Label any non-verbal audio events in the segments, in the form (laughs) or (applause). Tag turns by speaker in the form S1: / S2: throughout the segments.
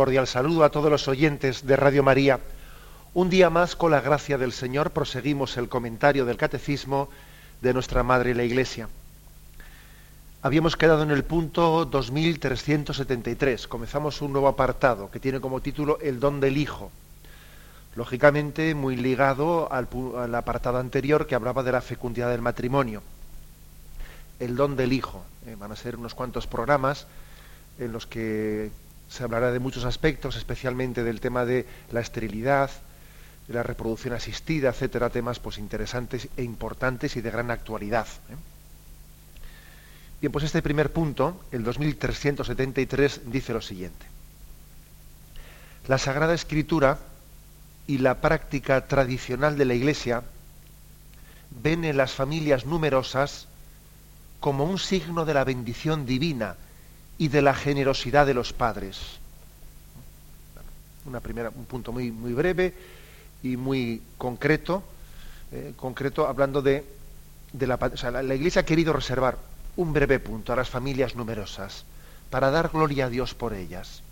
S1: Cordial saludo a todos los oyentes de Radio María. Un día más, con la gracia del Señor, proseguimos el comentario del Catecismo de nuestra Madre la Iglesia. Habíamos quedado en el punto 2373. Comenzamos un nuevo apartado que tiene como título El don del Hijo. Lógicamente, muy ligado al, apartado anterior que hablaba de la fecundidad del matrimonio. El don del Hijo. Eh, van a ser unos cuantos programas en los que se hablará de muchos aspectos, especialmente del tema de la esterilidad, de la reproducción asistida, etcétera, temas pues interesantes e importantes y de gran actualidad. ¿eh? Bien, pues este primer punto, el 2373, dice lo siguiente. La Sagrada Escritura y la práctica tradicional de la Iglesia ven en las familias numerosas como un signo de la bendición divina y de la generosidad de los padres. Una primera, un punto muy, muy breve y muy concreto, eh, concreto hablando de, de la, la, Iglesia ha querido reservar un breve punto a las familias numerosas para dar gloria a Dios por ellas.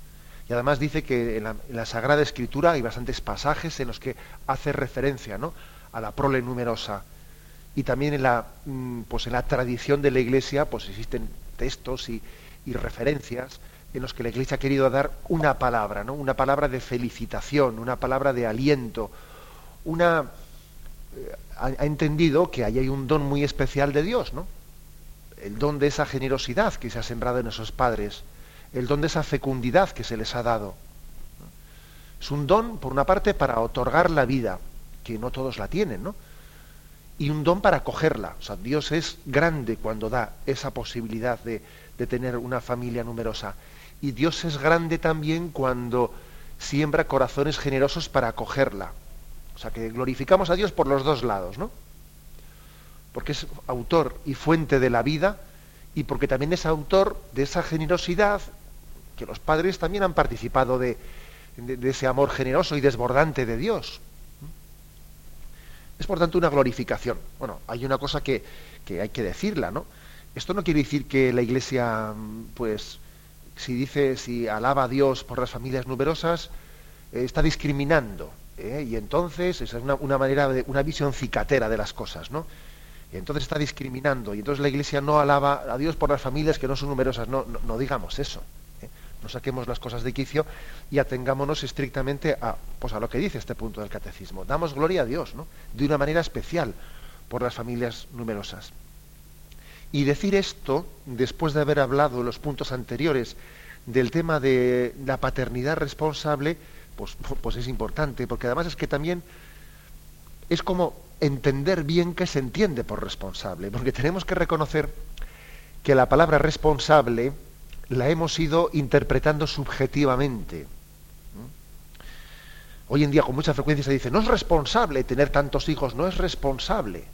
S1: Y además dice que en la, en la, Sagrada Escritura hay bastantes pasajes en los que hace referencia ¿no? a la prole numerosa. Y también en la, pues en la tradición de la Iglesia pues existen textos y, y referencias en los que la Iglesia ha querido dar una palabra, ¿no? Una palabra de felicitación, una palabra de aliento, una eh, ha, ha, entendido que ahí hay un don muy especial de Dios, ¿no? El don de esa generosidad que se ha sembrado en esos padres, el don de esa fecundidad que se les ha dado. Es un don, por una parte, para otorgar la vida, que no todos la tienen, ¿no? Y un don para cogerla. O sea, Dios es grande cuando da esa posibilidad de, de tener una familia numerosa. Y Dios es grande también cuando siembra corazones generosos para acogerla. O sea, que glorificamos a Dios por los dos lados, ¿no? Porque es autor y fuente de la vida y porque también es autor de esa generosidad que los padres también han participado de, de, ese amor generoso y desbordante de Dios. Es por tanto una glorificación. Bueno, hay una cosa que, que hay que decirla, ¿no? Esto no quiere decir que la Iglesia, pues, si dice, si alaba a Dios por las familias numerosas, eh, está discriminando. ¿eh? Y entonces, esa es una, manera, una visión cicatera de las cosas, ¿no? Y entonces está discriminando. Y entonces la Iglesia no alaba a Dios por las familias que no son numerosas. No, no, no digamos eso. ¿eh? No saquemos las cosas de quicio y atengámonos estrictamente a, pues, a lo que dice este punto del catecismo. Damos gloria a Dios, ¿no? De una manera especial por las familias numerosas. Y decir esto, después de haber hablado en los puntos anteriores del tema de la paternidad responsable, pues, (laughs) pues es importante, porque además es que también es como entender bien qué se entiende por responsable, porque tenemos que reconocer que la palabra responsable la hemos ido interpretando subjetivamente. Hoy en día con mucha frecuencia se dice, no es responsable tener tantos hijos, no es responsable.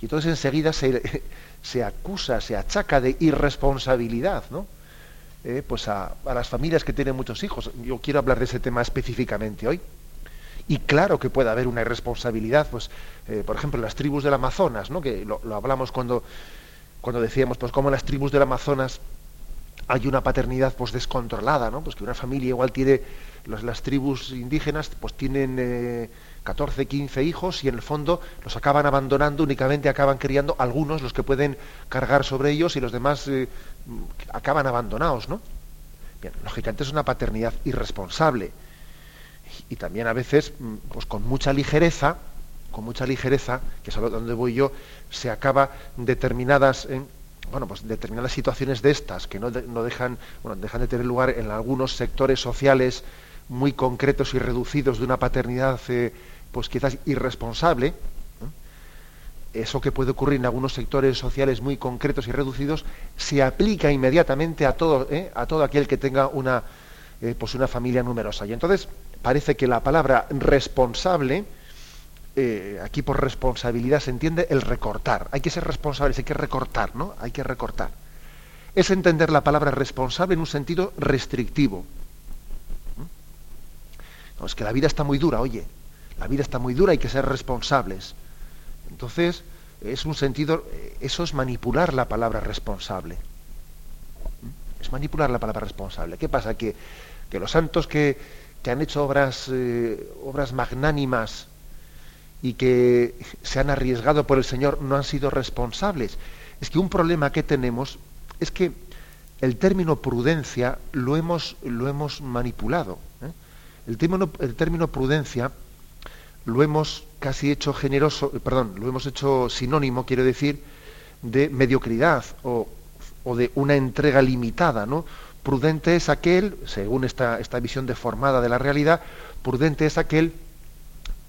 S1: Y entonces enseguida se, se acusa, se achaca de irresponsabilidad, ¿no? Eh, pues a, las familias que tienen muchos hijos. Yo quiero hablar de ese tema específicamente hoy. Y claro que puede haber una irresponsabilidad, pues, eh, por ejemplo, las tribus del Amazonas, ¿no? que lo, lo, hablamos cuando, cuando decíamos, pues, como en las tribus del Amazonas hay una paternidad pues descontrolada, ¿no? Pues que una familia igual tiene, los, las tribus indígenas, pues tienen eh, 14, 15 hijos y en el fondo los acaban abandonando, únicamente acaban criando algunos, los que pueden cargar sobre ellos y los demás eh, acaban abandonados, ¿no? Bien, lógicamente es una paternidad irresponsable y, también a veces, pues con mucha ligereza, con mucha ligereza, que es a donde voy yo, se acaba determinadas, eh, bueno, pues determinadas situaciones de estas que no, no dejan, bueno, dejan de tener lugar en algunos sectores sociales muy concretos y reducidos de una paternidad eh, pues quizás irresponsable, ¿eh? eso que puede ocurrir en algunos sectores sociales muy concretos y reducidos, se aplica inmediatamente a todo, ¿eh? a todo aquel que tenga una, eh, pues una familia numerosa. Y entonces parece que la palabra responsable, aquí por responsabilidad se entiende el recortar. Hay que ser responsables, hay que recortar, ¿no? Hay que recortar. Es entender la palabra responsable en un sentido restrictivo. ¿Mm? es que la vida está muy dura, oye, la vida está muy dura, hay que ser responsables. Entonces, es un sentido, eh, eso es manipular la palabra responsable. Es manipular la palabra responsable. ¿Qué pasa? Que que los santos que, han hecho obras, eh, obras magnánimas y que se han arriesgado por el Señor no han sido responsables. Es que un problema que tenemos es que el término prudencia lo hemos, lo hemos manipulado. ¿eh? El, término, el término prudencia lo hemos casi hecho generoso, perdón, lo hemos hecho sinónimo, quiero decir, de mediocridad o, de una entrega limitada, ¿no? Prudente es aquel, según esta, esta visión deformada de la realidad, prudente es aquel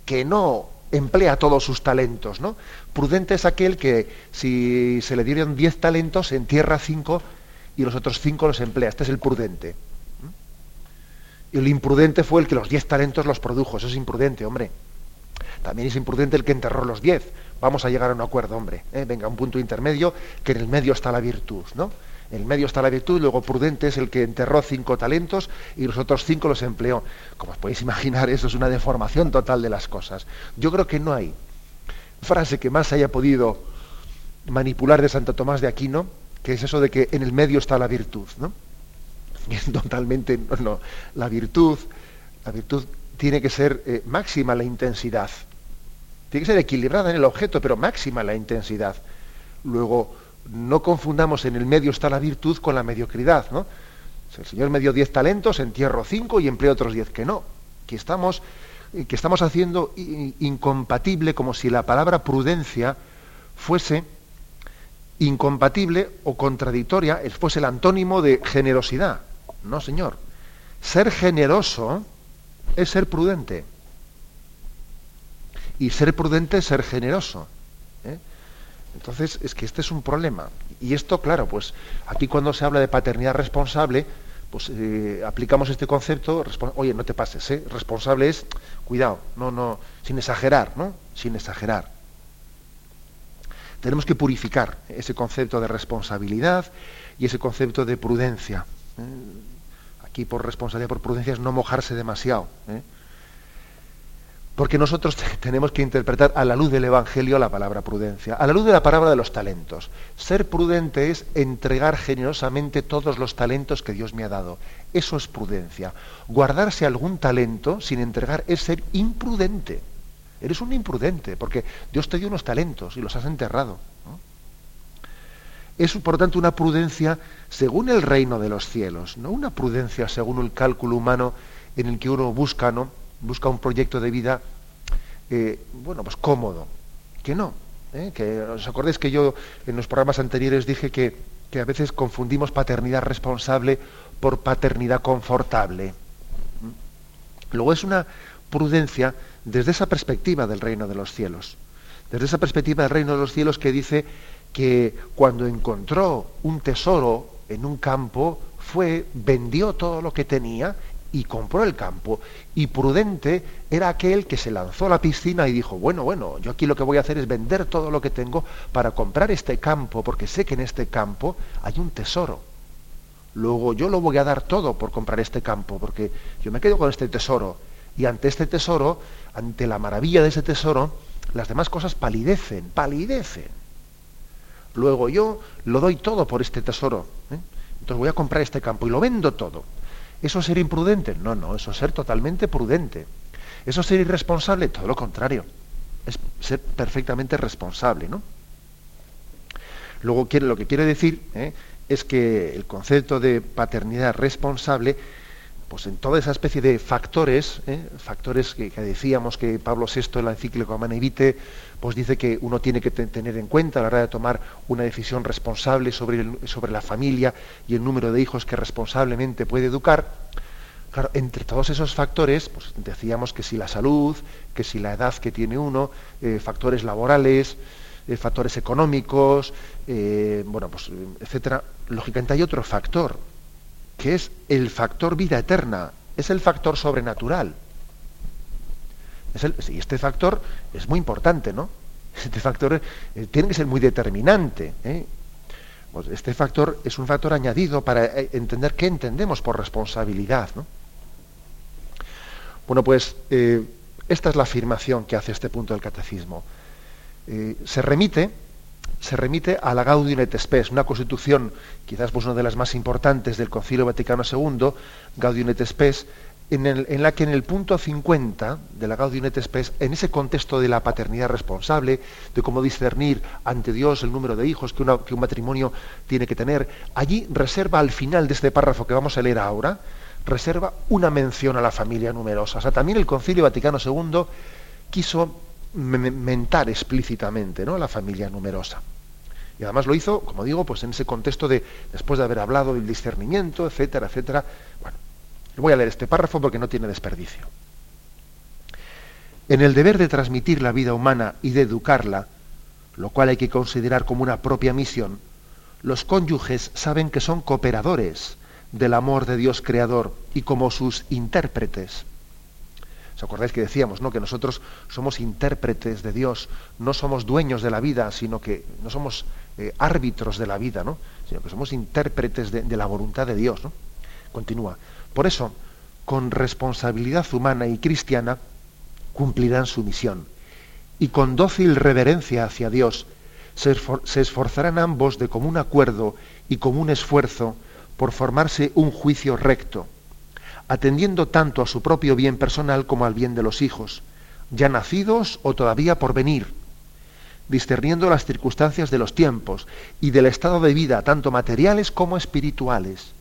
S1: que no emplea todos sus talentos, ¿no? Prudente es aquel que si se le dieron diez talentos, entierra cinco y los otros cinco los emplea. Este es el prudente. Y el imprudente fue el que los diez talentos los produjo. Eso es imprudente, hombre. También es imprudente el que enterró los diez. Vamos a llegar a un acuerdo, hombre. ¿eh? Venga, un punto intermedio, que en el medio está la virtud, ¿no? En el medio está la virtud, luego prudente es el que enterró cinco talentos y los otros cinco los empleó. Como os podéis imaginar, eso es una deformación total de las cosas. Yo creo que no hay frase que más haya podido manipular de Santo Tomás de Aquino, que es eso de que en el medio está la virtud, ¿no? (laughs) totalmente, no, la virtud, la virtud tiene que ser eh, máxima la intensidad. Tiene que ser equilibrada en el objeto, pero máxima la intensidad. Luego, no confundamos en el medio está la virtud con la mediocridad, ¿no? Si el Señor me dio diez talentos, entierro cinco y empleo otros diez que no. Que estamos, que estamos haciendo incompatible, como si la palabra prudencia fuese incompatible o contradictoria, fuese el antónimo de generosidad. No, Señor. Ser generoso es ser prudente. Y ser prudente es ser generoso. ¿eh? Entonces, es que este es un problema. Y esto, claro, pues aquí cuando se habla de paternidad responsable, pues eh, aplicamos este concepto, oye, no te pases, ¿eh? responsable es, cuidado, no, no, sin exagerar, ¿no? Sin exagerar. Tenemos que purificar ese concepto de responsabilidad y ese concepto de prudencia. Aquí por responsabilidad, por prudencia es no mojarse demasiado. ¿eh? Porque nosotros tenemos que interpretar a la luz del Evangelio la palabra prudencia, a la luz de la palabra de los talentos. Ser prudente es entregar generosamente todos los talentos que Dios me ha dado. Eso es prudencia. Guardarse algún talento sin entregar es ser imprudente. Eres un imprudente, porque Dios te dio unos talentos y los has enterrado. Es, por tanto, una prudencia según el reino de los cielos, no una prudencia según el cálculo humano en el que uno busca, ¿no? busca un proyecto de vida, eh, bueno, pues cómodo. Que no. ¿eh? Que os acordáis que yo en los programas anteriores dije que, a veces confundimos paternidad responsable por paternidad confortable. ¿Mm? Luego es una prudencia desde esa perspectiva del reino de los cielos. Desde esa perspectiva del reino de los cielos que dice que cuando encontró un tesoro en un campo, fue, vendió todo lo que tenía y compró el campo. Y prudente era aquel que se lanzó a la piscina y dijo, bueno, bueno, yo aquí lo que voy a hacer es vender todo lo que tengo para comprar este campo, porque sé que en este campo hay un tesoro. Luego yo lo voy a dar todo por comprar este campo, porque yo me quedo con este tesoro. Y ante este tesoro, ante la maravilla de ese tesoro, las demás cosas palidecen, palidecen. Luego yo lo doy todo por este tesoro. ¿eh? Entonces voy a comprar este campo y lo vendo todo. ¿Eso es ser imprudente? No, no, eso es ser totalmente prudente. ¿Eso es ser irresponsable? Todo lo contrario. Es ser perfectamente responsable, ¿no? Luego lo que quiere decir ¿eh? es que el concepto de paternidad responsable, pues en toda esa especie de factores, ¿eh? factores que, decíamos que Pablo VI en la encíclica Manevite pues dice que uno tiene que tener en cuenta a la hora de tomar una decisión responsable sobre, sobre la familia y el número de hijos que responsablemente puede educar. Claro, entre todos esos factores, pues decíamos que si la salud, que si la edad que tiene uno, eh, factores laborales, eh, factores económicos, eh, bueno, pues, etcétera. Lógicamente hay otro factor que es el factor vida eterna, es el factor sobrenatural. Y este factor es muy importante, ¿no? Este factor eh, tiene que ser muy determinante. ¿eh? Pues este factor es un factor añadido para eh, entender qué entendemos por responsabilidad. ¿no? Bueno, pues esta es la afirmación que hace este punto del catecismo. se remite se remite a la Gaudium et Spes, una constitución quizás pues, una de las más importantes del Concilio Vaticano II, Gaudium et Spes, en, la que en el punto 50 de la Gaudium et Spes, en ese contexto de la paternidad responsable, de cómo discernir ante Dios el número de hijos que, un matrimonio tiene que tener, allí reserva al final de este párrafo que vamos a leer ahora, reserva una mención a la familia numerosa. O sea, también el Concilio Vaticano II quiso mentar explícitamente ¿no? a la familia numerosa. Y además lo hizo, como digo, pues en ese contexto de, después de haber hablado del discernimiento, etcétera, etcétera. Bueno, voy a leer este párrafo porque no tiene desperdicio. En el deber de transmitir la vida humana y de educarla, lo cual hay que considerar como una propia misión, los cónyuges saben que son cooperadores del amor de Dios Creador y como sus intérpretes. ¿Os acordáis que decíamos ¿no? que nosotros somos intérpretes de Dios, no somos dueños de la vida, sino que no somos eh, árbitros de la vida, ¿no? sino que somos intérpretes de, la voluntad de Dios. Continúa. Por eso, con responsabilidad humana y cristiana, cumplirán su misión. Y con dócil reverencia hacia Dios, se, esforzarán ambos de común acuerdo y común esfuerzo por formarse un juicio recto, atendiendo tanto a su propio bien personal como al bien de los hijos, ya nacidos o todavía por venir, discerniendo las circunstancias de los tiempos y del estado de vida, tanto materiales como espirituales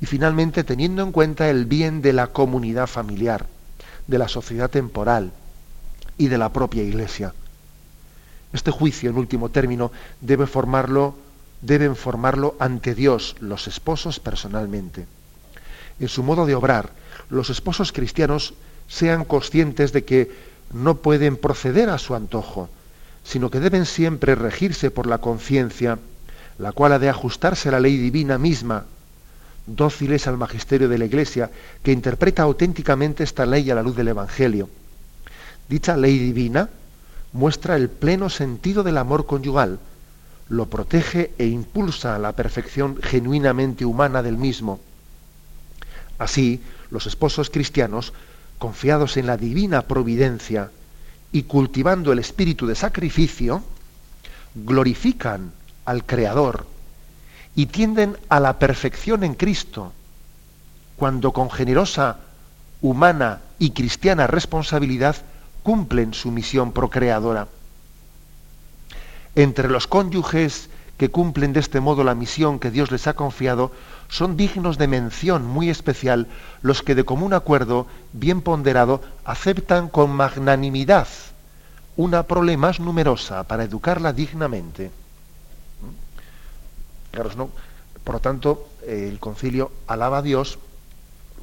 S1: y finalmente teniendo en cuenta el bien de la comunidad familiar, de la sociedad temporal y de la propia Iglesia. Este juicio, en último término, debe formarlo, deben formarlo ante Dios los esposos personalmente. En su modo de obrar, los esposos cristianos sean conscientes de que no pueden proceder a su antojo, sino que deben siempre regirse por la conciencia, la cual ha de ajustarse a la ley divina misma dóciles al magisterio de la Iglesia, que interpreta auténticamente esta ley a la luz del Evangelio. Dicha ley divina muestra el pleno sentido del amor conyugal, lo protege e impulsa a la perfección genuinamente humana del mismo. Así, los esposos cristianos, confiados en la divina providencia y cultivando el espíritu de sacrificio, glorifican al Creador y tienden a la perfección en Cristo, cuando con generosa, humana y cristiana responsabilidad cumplen su misión procreadora. Entre los cónyuges que cumplen de este modo la misión que Dios les ha confiado, son dignos de mención muy especial los que de común acuerdo, bien ponderado, aceptan con magnanimidad una prole más numerosa para educarla dignamente. Por lo tanto, el concilio alaba a Dios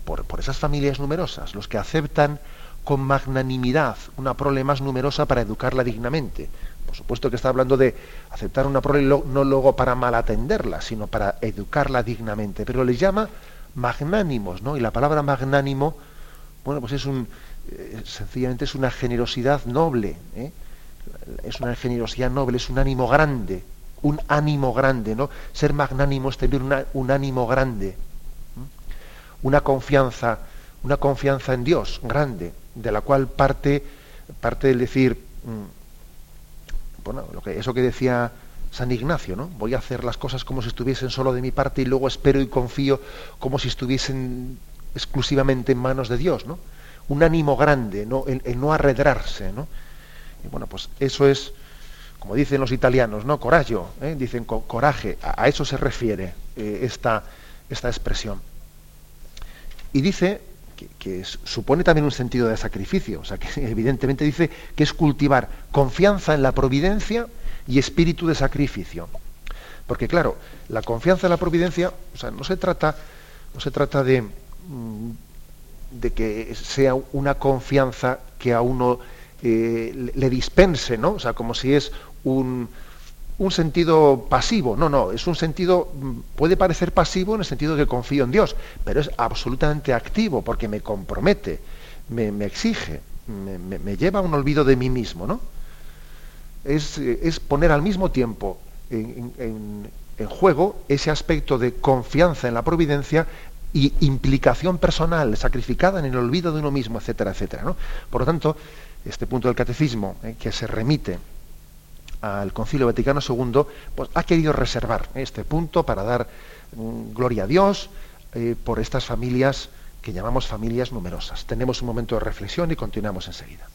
S1: por, esas familias numerosas, los que aceptan con magnanimidad una prole más numerosa para educarla dignamente. Por supuesto que está hablando de aceptar una prole no luego para malatenderla, sino para educarla dignamente. Pero le llama magnánimos, ¿no? Y la palabra magnánimo, bueno, pues es un, eh, sencillamente es una generosidad noble, ¿eh? es una generosidad noble, es un ánimo grande, un ánimo grande, ¿no? Ser magnánimo es tener un ánimo grande, una confianza, una confianza en Dios grande, de la cual parte, parte el decir, mm, bueno, lo que, eso que decía San Ignacio, ¿no? Voy a hacer las cosas como si estuviesen solo de mi parte y luego espero y confío como si estuviesen exclusivamente en manos de Dios, ¿no? Un ánimo grande, ¿no? El, no arredrarse, ¿no? Y bueno, pues eso es como dicen los italianos, ¿no? Coraggio, ¿eh? dicen coraje, a, eso se refiere eh, esta, esta, expresión. Y dice que, supone también un sentido de sacrificio, o sea, que (laughs) evidentemente dice que es cultivar confianza en la providencia y espíritu de sacrificio. Porque claro, la confianza en la providencia, o sea, no se trata, no se trata de, mm, de que sea una confianza que a uno eh, le dispense, ¿no? O sea, como si es un, sentido pasivo. No, no, es un sentido, mm, puede parecer pasivo en el sentido de que confío en Dios, pero es absolutamente activo porque me compromete, me, exige, me, lleva a un olvido de mí mismo, ¿no? Es, poner al mismo tiempo en, juego ese aspecto de confianza en la providencia y implicación personal sacrificada en el olvido de uno mismo, etcétera, etcétera. ¿no? Por lo tanto, este punto del catecismo eh, que se remite al Concilio Vaticano II, pues ha querido reservar este punto para dar mm, gloria a Dios eh, por estas familias que llamamos familias numerosas. Tenemos un momento de reflexión y continuamos enseguida.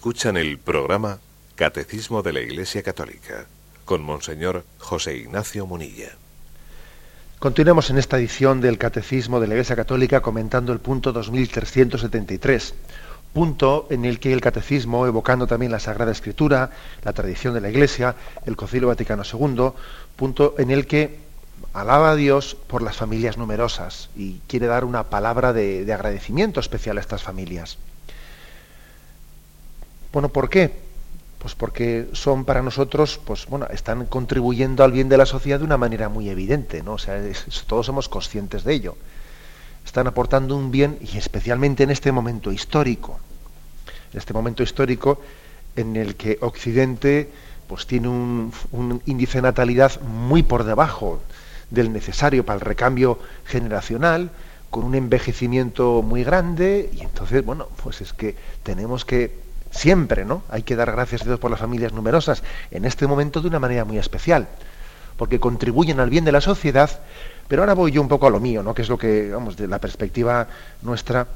S2: Escuchan el programa Catecismo de la Iglesia Católica con Monseñor José Ignacio Munilla.
S1: Continuamos en esta edición del Catecismo de la Iglesia Católica comentando el punto 2373, punto en el que el Catecismo, evocando también la Sagrada Escritura, la tradición de la Iglesia, el Concilio Vaticano II, punto en el que alaba a Dios por las familias numerosas y quiere dar una palabra de, de agradecimiento especial a estas familias. Bueno, ¿por qué? Pues porque son para nosotros, pues bueno, están contribuyendo al bien de la sociedad de una manera muy evidente, ¿no? O sea, todos somos conscientes de ello. Están aportando un bien y especialmente en este momento histórico, en este momento histórico en el que Occidente pues tiene un, un índice de natalidad muy por debajo del necesario para el recambio generacional, con un envejecimiento muy grande y entonces, bueno, pues es que tenemos que Siempre, ¿no? Hay que dar gracias a Dios por las familias numerosas, en este momento de una manera muy especial, porque contribuyen al bien de la sociedad, pero ahora voy yo un poco a lo mío, ¿no? Que es lo que, vamos, de la perspectiva nuestra,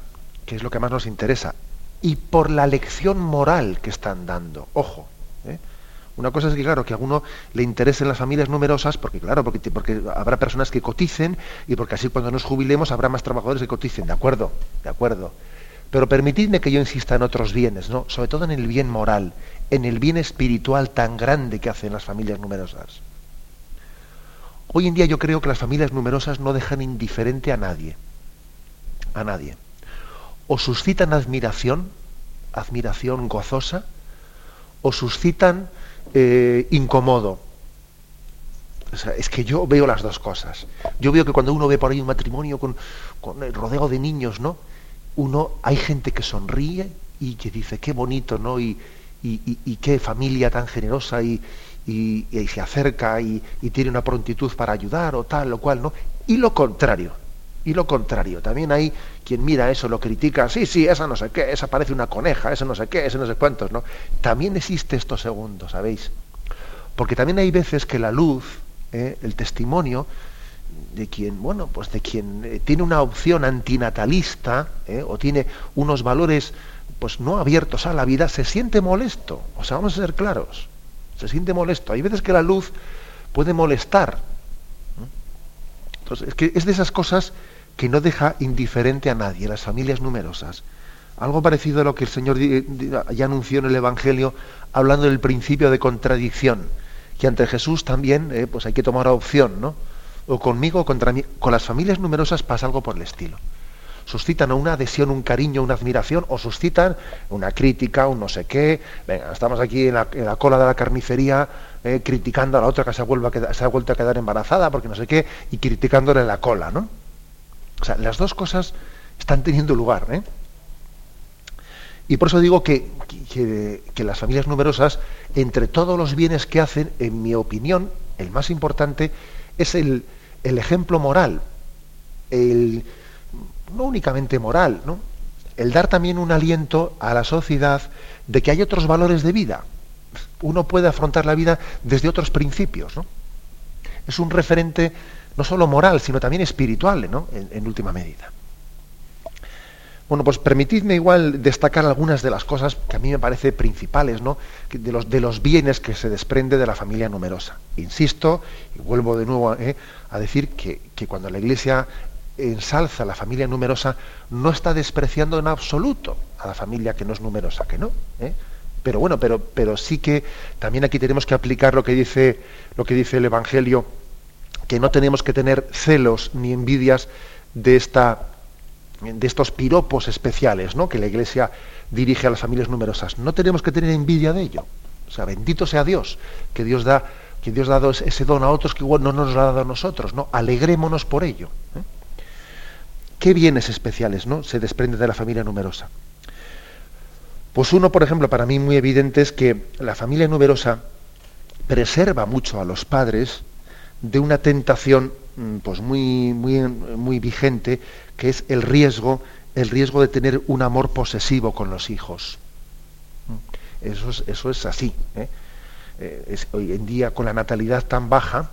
S1: que es lo que más nos interesa. Y por la lección moral que están dando. Ojo, ¿eh? Una cosa es que, claro, que a uno le interesen las familias numerosas, porque, claro, porque, porque habrá personas que coticen y porque así cuando nos jubilemos habrá más trabajadores que coticen. De acuerdo, de acuerdo. Pero permitidme que yo insista en otros bienes, ¿no? sobre todo en el bien moral, en el bien espiritual tan grande que hacen las familias numerosas. Hoy en día yo creo que las familias numerosas no dejan indiferente a nadie, a nadie. O suscitan admiración, admiración gozosa, o suscitan eh, incomodo. es que yo veo las dos cosas. Yo veo que cuando uno ve por ahí un matrimonio con, con el rodeo de niños, ¿no? Uno, hay gente que sonríe y que dice, qué bonito, ¿no? Y, y, qué familia tan generosa y, se acerca y, tiene una prontitud para ayudar o tal o cual, ¿no? Y lo contrario, y lo contrario. También hay quien mira eso, lo critica, sí, sí, esa no sé qué, esa parece una coneja, esa no sé qué, ese no sé cuántos, ¿no? También existe esto segundo, ¿sabéis? Porque también hay veces que la luz, ¿eh? el testimonio, de quien, bueno, pues de quien eh, tiene una opción antinatalista ¿eh? o tiene unos valores pues no abiertos a la vida, se siente molesto. O sea, vamos a ser claros. Se siente molesto. Hay veces que la luz puede molestar. Entonces, es que es de esas cosas que no deja indiferente a nadie, las familias numerosas. Algo parecido a lo que el Señor ya anunció en el Evangelio, hablando del principio de contradicción, que ante Jesús también eh, pues hay que tomar opción, ¿no? O conmigo o contra mí. Con las familias numerosas pasa algo por el estilo suscitan una adhesión, un cariño, una admiración, o suscitan una crítica, un no sé qué. Venga, estamos aquí en la, cola de la carnicería eh, criticando a la otra que se ha, vuelto a quedar embarazada porque no sé qué, y criticándole la cola, ¿no? O sea, las dos cosas están teniendo lugar, ¿eh? Y por eso digo que, que, las familias numerosas, entre todos los bienes que hacen, en mi opinión, el más importante es el, el ejemplo moral, el, no únicamente moral, ¿no? el dar también un aliento a la sociedad de que hay otros valores de vida. Uno puede afrontar la vida desde otros principios. ¿no? Es un referente no solo moral, sino también espiritual, ¿no? en, última medida. Bueno, pues permitidme igual destacar algunas de las cosas que a mí me parece principales, ¿no? De los, de los bienes que se desprende de la familia numerosa. Insisto, y vuelvo de nuevo ¿eh? a decir que, que, cuando la Iglesia ensalza la familia numerosa, no está despreciando en absoluto a la familia que no es numerosa, que no. ¿eh? Pero bueno, pero, pero sí que también aquí tenemos que aplicar lo que dice, lo que dice el Evangelio, que no tenemos que tener celos ni envidias de esta de estos piropos especiales ¿no? que la Iglesia dirige a las familias numerosas. No tenemos que tener envidia de ello. O sea, bendito sea Dios, que Dios da, que Dios ha dado ese don a otros que igual no nos lo ha dado a nosotros. ¿no? Alegrémonos por ello. ¿eh? ¿Qué bienes especiales ¿no? se desprende de la familia numerosa? Pues uno, por ejemplo, para mí muy evidente es que la familia numerosa preserva mucho a los padres de una tentación pues muy, muy, muy vigente, que es el riesgo, el riesgo de tener un amor posesivo con los hijos. Eso es, eso es así. ¿eh? Eh, hoy en día, con la natalidad tan baja,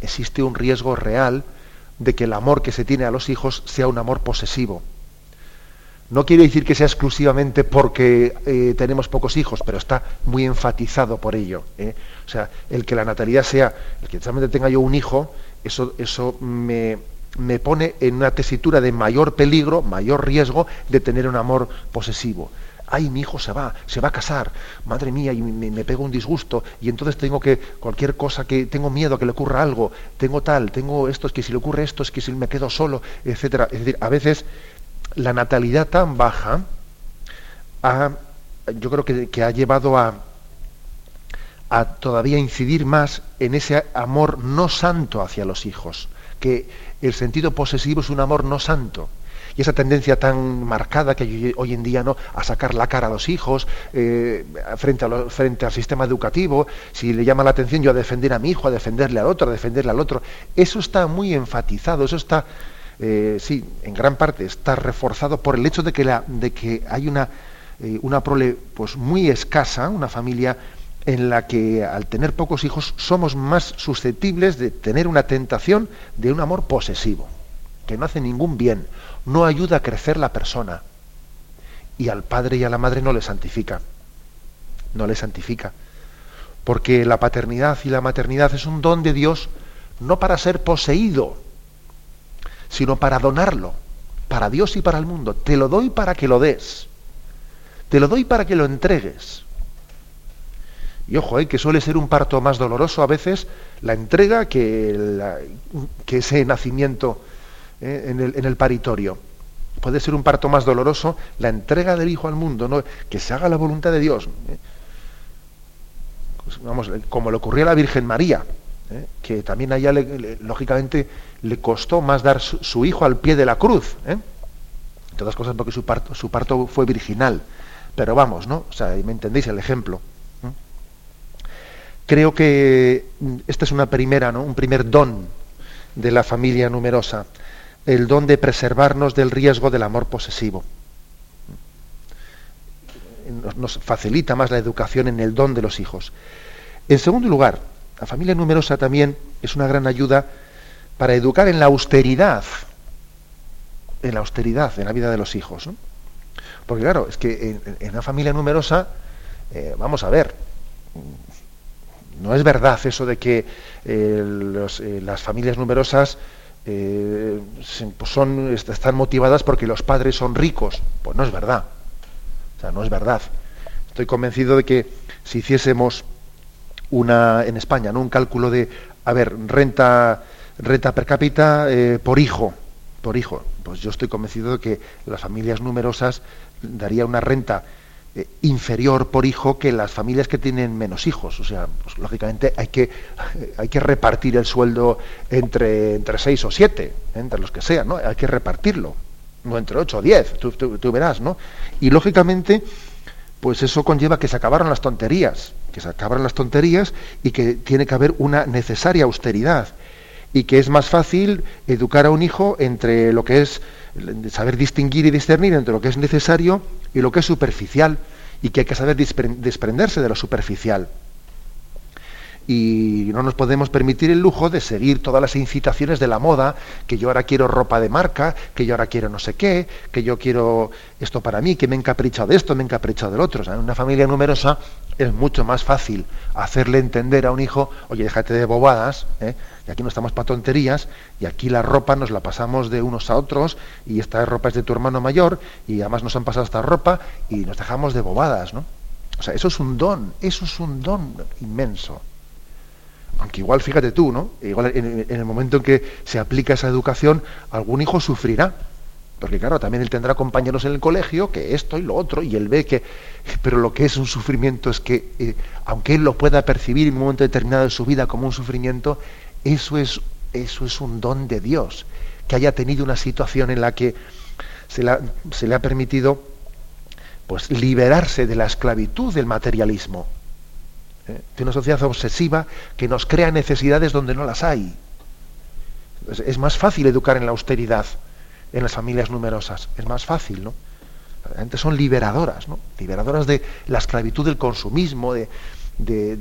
S1: existe un riesgo real de que el amor que se tiene a los hijos sea un amor posesivo. No quiere decir que sea exclusivamente porque eh, tenemos pocos hijos, pero está muy enfatizado por ello. O sea, el que la natalidad sea, el que solamente tenga yo un hijo, eso, eso me, me pone en una tesitura de mayor peligro, mayor riesgo de tener un amor posesivo. Ay, mi hijo se va, se va a casar, madre mía, y me, pego un disgusto, y entonces tengo que, cualquier cosa que, tengo miedo a que le ocurra algo, tengo tal, tengo esto, es que si le ocurre esto, es que si me quedo solo, etcétera. Es decir, a veces la natalidad tan baja yo creo que, que ha llevado a, a todavía incidir más en ese amor no santo hacia los hijos, que el sentido posesivo es un amor no santo. Y esa tendencia tan marcada que hay hoy en día no a sacar la cara a los hijos eh, frente, frente al sistema educativo si le llama la atención yo a defender a mi hijo a defenderle al otro a defenderle al otro eso está muy enfatizado eso está eh, sí en gran parte está reforzado por el hecho de que de que hay una eh, una prole pues muy escasa una familia en la que al tener pocos hijos somos más susceptibles de tener una tentación de un amor posesivo que no hace ningún bien no ayuda a crecer la persona. Y al padre y a la madre no le santifica. No le santifica. Porque la paternidad y la maternidad es un don de Dios no para ser poseído, sino para donarlo, para Dios y para el mundo. Te lo doy para que lo des. Te lo doy para que lo entregues. Y ojo, eh, que suele ser un parto más doloroso a veces la entrega que, que ese nacimiento ¿eh? en, el, paritorio. Puede ser un parto más doloroso la entrega del Hijo al mundo, ¿no? que se haga la voluntad de Dios. ¿eh? Pues, vamos, como le ocurrió a la Virgen María, que también a ella, lógicamente, le costó más dar su, hijo al pie de la cruz. Todas cosas porque su parto, su parto fue virginal. Pero vamos, ¿no? O sea, me entendéis el ejemplo. Creo que esta es una primera, ¿no? Un primer don de la familia numerosa, el don de preservarnos del riesgo del amor posesivo. Nos facilita más la educación en el don de los hijos. En segundo lugar, la familia numerosa también es una gran ayuda para educar en la austeridad, en la austeridad en la vida de los hijos. Porque claro, es que en, una familia numerosa, eh, vamos a ver, no es verdad eso de que eh, eh, las familias numerosas pues son, están motivadas porque los padres son ricos. Pues no es verdad. O sea, no es verdad. Estoy convencido de que si hiciésemos una en España, un cálculo de, a ver, renta, renta per cápita por hijo, por hijo. Pues yo estoy convencido de que las familias numerosas daría una renta eh, inferior por hijo que las familias que tienen menos hijos. O sea, pues, lógicamente hay que, hay que repartir el sueldo entre, entre seis o siete, ¿eh? entre los que sean, ¿no? Hay que repartirlo, no entre ocho o diez, tú, tú, verás, ¿no? Y lógicamente, pues eso conlleva que se acabaron las tonterías, que se acabaron las tonterías y que tiene que haber una necesaria austeridad y que es más fácil educar a un hijo entre lo que es saber distinguir y discernir entre lo que es necesario y lo que es superficial y que hay que saber desprenderse de lo superficial y no nos podemos permitir el lujo de seguir todas las incitaciones de la moda, que yo ahora quiero ropa de marca, que yo ahora quiero no sé qué, que yo quiero esto para mí, que me he encaprichado de esto, me he encaprichado del otro. en una familia numerosa es mucho más fácil hacerle entender a un hijo, oye, déjate de bobadas, ¿eh? y aquí no estamos para tonterías, y aquí la ropa nos la pasamos de unos a otros, y esta ropa es de tu hermano mayor, y además nos han pasado esta ropa, y nos dejamos de bobadas, ¿no? O sea, eso es un don, eso es un don inmenso. Aunque igual, fíjate tú, ¿no? Igual en, el momento en que se aplica esa educación, algún hijo sufrirá. Porque claro, también él tendrá compañeros en el colegio que esto y lo otro, y él ve que... Pero lo que es un sufrimiento es que, eh, aunque él lo pueda percibir en un momento determinado de su vida como un sufrimiento, eso es, eso es un don de Dios. Que haya tenido una situación en la que se, se le ha permitido pues liberarse de la esclavitud del materialismo ¿eh? de una sociedad obsesiva que nos crea necesidades donde no las hay. Es, más fácil educar en la austeridad en las familias numerosas, es más fácil, ¿no? Realmente son liberadoras, ¿no? Liberadoras de la esclavitud del consumismo, de,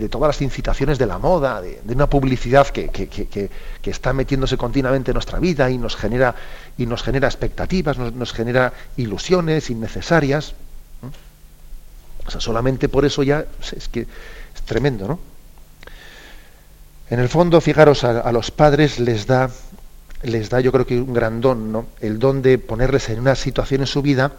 S1: todas las incitaciones de la moda, de, una publicidad que, está metiéndose continuamente en nuestra vida y nos genera, y nos genera expectativas, nos, genera ilusiones innecesarias. O sea, solamente por eso ya es que tremendo, ¿no? En el fondo, fijaros, a, los padres les da, les da, yo creo que un gran don, ¿no? El don de ponerles en una situación en su vida,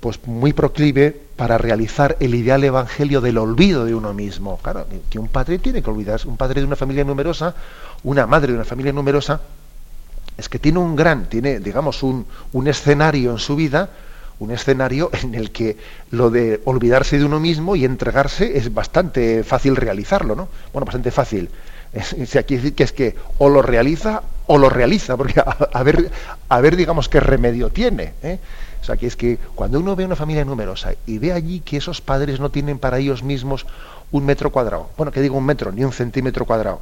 S1: pues muy proclive para realizar el ideal evangelio del olvido de uno mismo. Claro, que un padre tiene que olvidarse, un padre de una familia numerosa, una madre de una familia numerosa, es que tiene un gran, tiene, digamos, un, un escenario en su vida un escenario en el que lo de olvidarse de uno mismo y entregarse es bastante fácil realizarlo, ¿no? Bueno, bastante fácil. Es, aquí decir que es que o lo realiza o lo realiza, porque a, ver, a ver, digamos, qué remedio tiene. ¿eh? O sea, que es que cuando uno ve una familia numerosa y ve allí que esos padres no tienen para ellos mismos un metro cuadrado, bueno, que digo un metro, ni un centímetro cuadrado,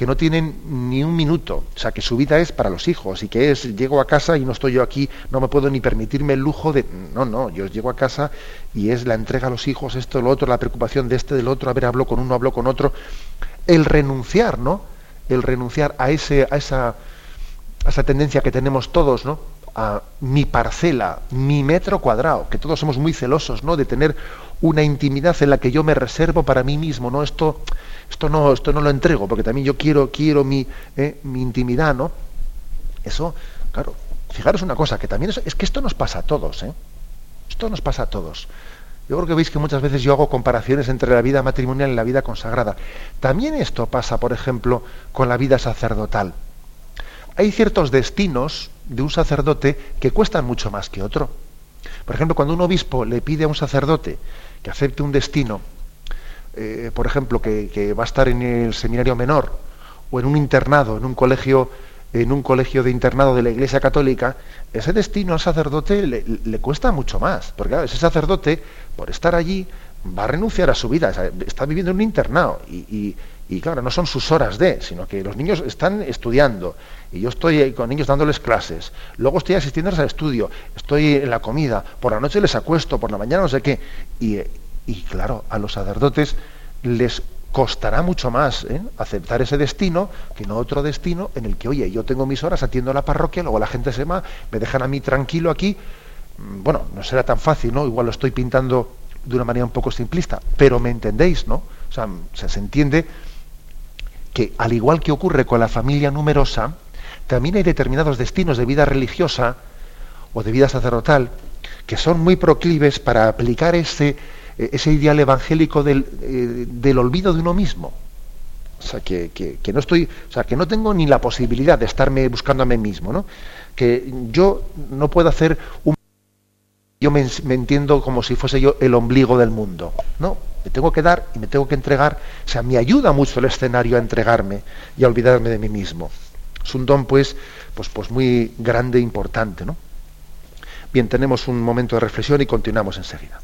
S1: que no tienen ni un minuto, o sea, que su vida es para los hijos y que es, llego a casa y no estoy yo aquí, no me puedo ni permitirme el lujo de, no, no, yo llego a casa y es la entrega a los hijos, esto, lo otro, la preocupación de este, del otro, a ver, hablo con uno, hablo con otro, el renunciar, ¿no? El renunciar a, ese, a, esa, a esa tendencia que tenemos todos, ¿no? a mi parcela, mi metro cuadrado, que todos somos muy celosos, ¿no? De tener una intimidad en la que yo me reservo para mí mismo, ¿no? Esto, esto no, esto no lo entrego, porque también yo quiero, quiero mi, eh, mi intimidad, ¿no? Eso, claro, fijaros una cosa, que también es, es, que esto nos pasa a todos, ¿eh? Esto nos pasa a todos. Yo creo que veis que muchas veces yo hago comparaciones entre la vida matrimonial y la vida consagrada. También esto pasa, por ejemplo, con la vida sacerdotal. Hay ciertos destinos de un sacerdote que cuestan mucho más que otro. Por ejemplo, cuando un obispo le pide a un sacerdote que acepte un destino, eh, por ejemplo, que, va a estar en el seminario menor o en un internado, en un colegio en un colegio de internado de la Iglesia Católica, ese destino al sacerdote le, cuesta mucho más, porque ese sacerdote, por estar allí, va a renunciar a su vida, está viviendo en un internado y, y, claro, no son sus horas de, sino que los niños están estudiando y yo estoy con niños dándoles clases, luego estoy asistiendo al estudio, estoy en la comida, por la noche les acuesto, por la mañana no sé qué, y, y claro, a los sacerdotes les costará mucho más ¿eh? aceptar ese destino que no otro destino en el que, oye, yo tengo mis horas, atiendo a la parroquia, luego la gente se va, me dejan a mí tranquilo aquí. Mm, bueno, no será tan fácil, ¿no? Igual lo estoy pintando de una manera un poco simplista, pero me entendéis, ¿no? O sea, se entiende que al igual que ocurre con la familia numerosa, también hay determinados destinos de vida religiosa o de vida sacerdotal que son muy proclives para aplicar ese eh, ese ideal evangélico del, eh, del, olvido de uno mismo. O sea, que, que, no estoy, o sea, que no tengo ni la posibilidad de estarme buscando a mí mismo, ¿no? Que yo no puedo hacer un yo me, entiendo como si fuese yo el ombligo del mundo. No, me tengo que dar y me tengo que entregar. O sea, me ayuda mucho el escenario a entregarme y a olvidarme de mí mismo. Es un don, pues, pues, pues muy grande e importante, ¿no? Bien, tenemos un momento de reflexión y continuamos enseguida.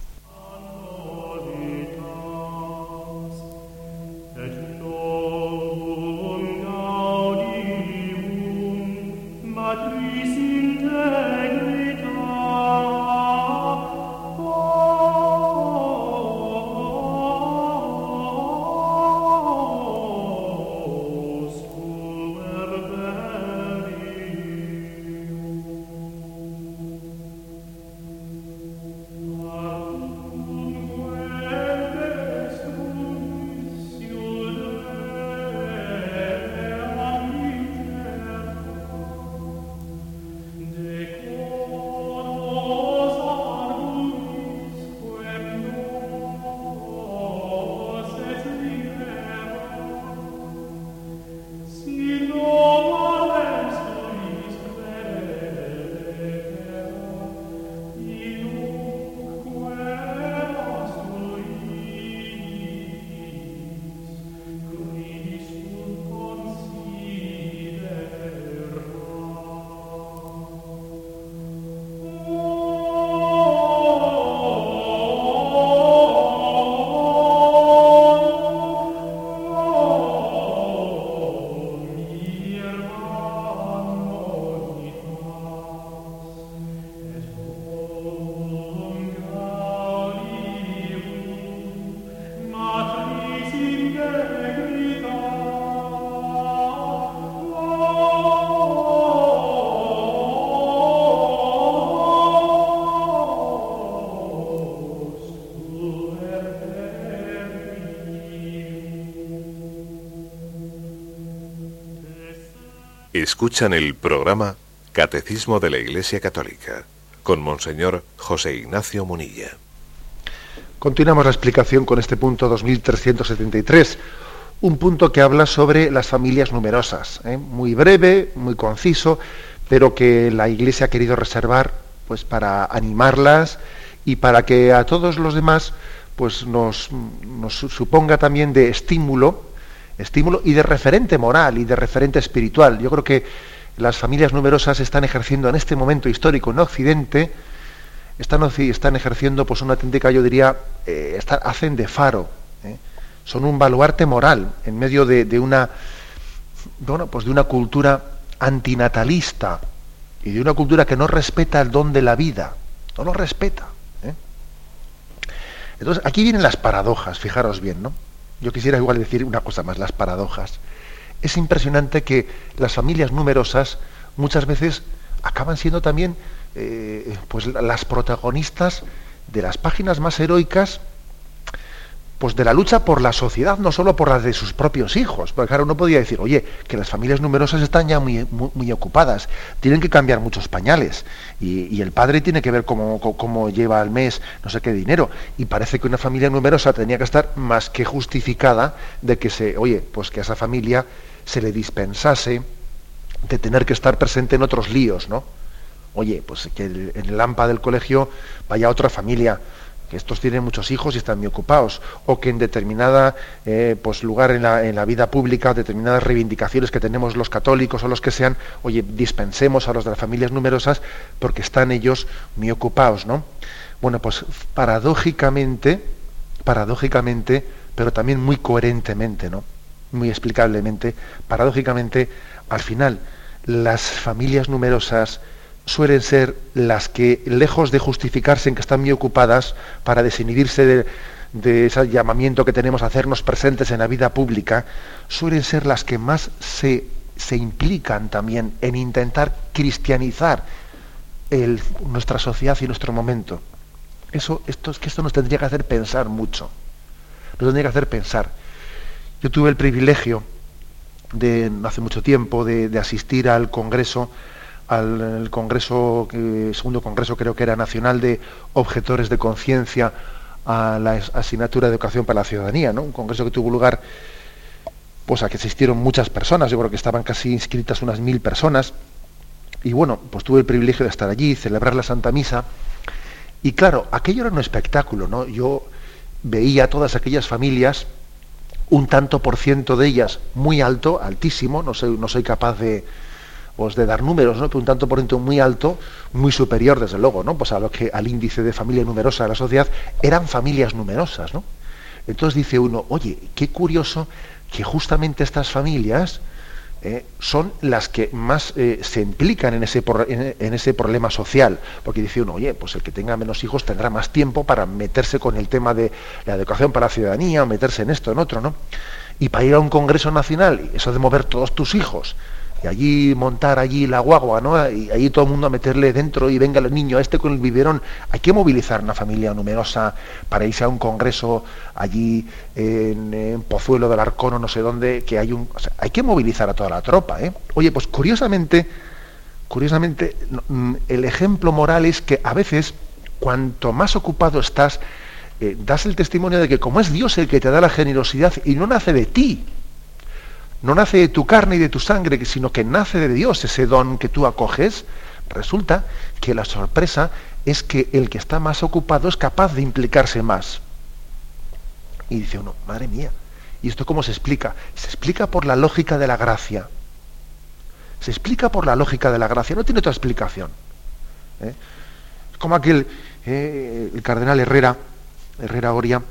S2: Escuchan el programa Catecismo de la Iglesia Católica con Monseñor José Ignacio Munilla.
S1: Continuamos la explicación con este punto 2373, un punto que habla sobre las familias numerosas, ¿eh? muy breve, muy conciso, pero que la Iglesia ha querido reservar pues para animarlas y para que a todos los demás pues nos, nos suponga también de estímulo estímulo y de referente moral y de referente espiritual. Yo creo que las familias numerosas están ejerciendo en este momento histórico en Occidente, están, están ejerciendo pues una auténtica, yo diría, eh, hacen de faro, ¿eh? son un baluarte moral en medio de, una bueno, pues de una cultura antinatalista y de una cultura que no respeta el don de la vida, no lo respeta. ¿eh? Entonces, aquí vienen las paradojas, fijaros bien, ¿no? Yo quisiera igual decir una cosa más, las paradojas. Es impresionante que las familias numerosas muchas veces acaban siendo también eh, pues las protagonistas de las páginas más heroicas pues de la lucha por la sociedad, no solo por la de sus propios hijos. Porque claro, uno podía decir, oye, que las familias numerosas están ya muy, ocupadas, tienen que cambiar muchos pañales, y, el padre tiene que ver cómo, cómo, lleva al mes no sé qué dinero. Y parece que una familia numerosa tenía que estar más que justificada de que se, oye, pues que a esa familia se le dispensase de tener que estar presente en otros líos, ¿no? Oye, pues que en el AMPA del colegio vaya otra familia que estos tienen muchos hijos y están muy ocupados, o que en determinada eh, pues, lugar en la, en la, vida pública, determinadas reivindicaciones que tenemos los católicos o los que sean, oye, dispensemos a los de las familias numerosas porque están ellos muy ocupados, ¿no? Bueno, pues paradójicamente, paradójicamente, pero también muy coherentemente, ¿no? Muy explicablemente, paradójicamente, al final, las familias numerosas suelen ser las que, lejos de justificarse en que están muy ocupadas para desinhibirse de, ese llamamiento que tenemos a hacernos presentes en la vida pública, suelen ser las que más se, se implican también en intentar cristianizar el, nuestra sociedad y nuestro momento. Eso, esto, es que esto nos tendría que hacer pensar mucho. Nos tendría que hacer pensar. Yo tuve el privilegio de, hace mucho tiempo, de, de asistir al Congreso al Congreso, segundo Congreso creo que era nacional de objetores de conciencia a la asignatura de educación para la ciudadanía, ¿no? Un congreso que tuvo lugar, pues a que asistieron muchas personas, yo creo que estaban casi inscritas unas mil personas, y bueno, pues tuve el privilegio de estar allí, celebrar la Santa Misa, y claro, aquello era un espectáculo, ¿no? Yo veía todas aquellas familias, un tanto por ciento de ellas muy alto, altísimo, no soy, no soy capaz de, pues de dar números, ¿no? un tanto por ciento muy alto, muy superior desde luego, ¿no? Pues a lo que al índice de familia numerosa de la sociedad, eran familias numerosas, ¿no? Entonces dice uno, oye, qué curioso que justamente estas familias eh, son las que más eh, se implican en ese, en, ese problema social, porque dice uno, oye, pues el que tenga menos hijos tendrá más tiempo para meterse con el tema de la educación para la ciudadanía, o meterse en esto, en otro, ¿no? Y para ir a un Congreso Nacional, eso de mover todos tus hijos, y allí montar allí la guagua, ¿no? Y allí todo el mundo a meterle dentro y venga el niño, este con el biberón. Hay que movilizar una familia numerosa para irse a un congreso allí en, Pozuelo del Arcón o no sé dónde, que hay un. hay que movilizar a toda la tropa, ¿eh? Oye, pues curiosamente, curiosamente, mm, el ejemplo moral es que a veces, cuanto más ocupado estás, eh, das el testimonio de que como es Dios el que te da la generosidad y no nace de ti, no nace de tu carne y de tu sangre, sino que nace de Dios ese don que tú acoges, resulta que la sorpresa es que el que está más ocupado es capaz de implicarse más. Y dice uno, madre mía, ¿y esto cómo se explica? Se explica por la lógica de la gracia. Se explica por la lógica de la gracia, no tiene otra explicación. ¿eh? Como aquel, eh, el cardenal Herrera, Herrera Oria,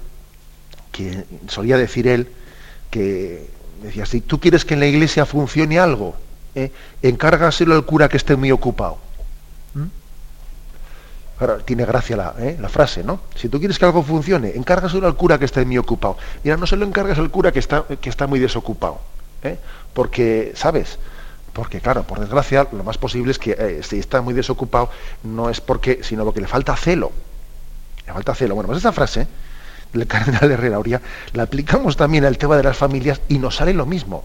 S1: que solía decir él que Decía, si tú quieres que en la iglesia funcione algo, ¿eh? encárgaselo al cura que esté muy ocupado. ¿Mm? Ahora, tiene gracia la, ¿eh? la, frase, ¿no? Si tú quieres que algo funcione, encárgaselo al cura que esté muy ocupado. Mira, no se lo encargas al cura que está, que está muy desocupado. ¿eh? Porque, ¿sabes? Porque, claro, por desgracia, lo más posible es que si está muy desocupado, no es porque, sino porque le falta celo. Le falta celo. Bueno, pues esa frase el cardenal Herrera Auría, la aplicamos también al tema de las familias y nos sale lo mismo.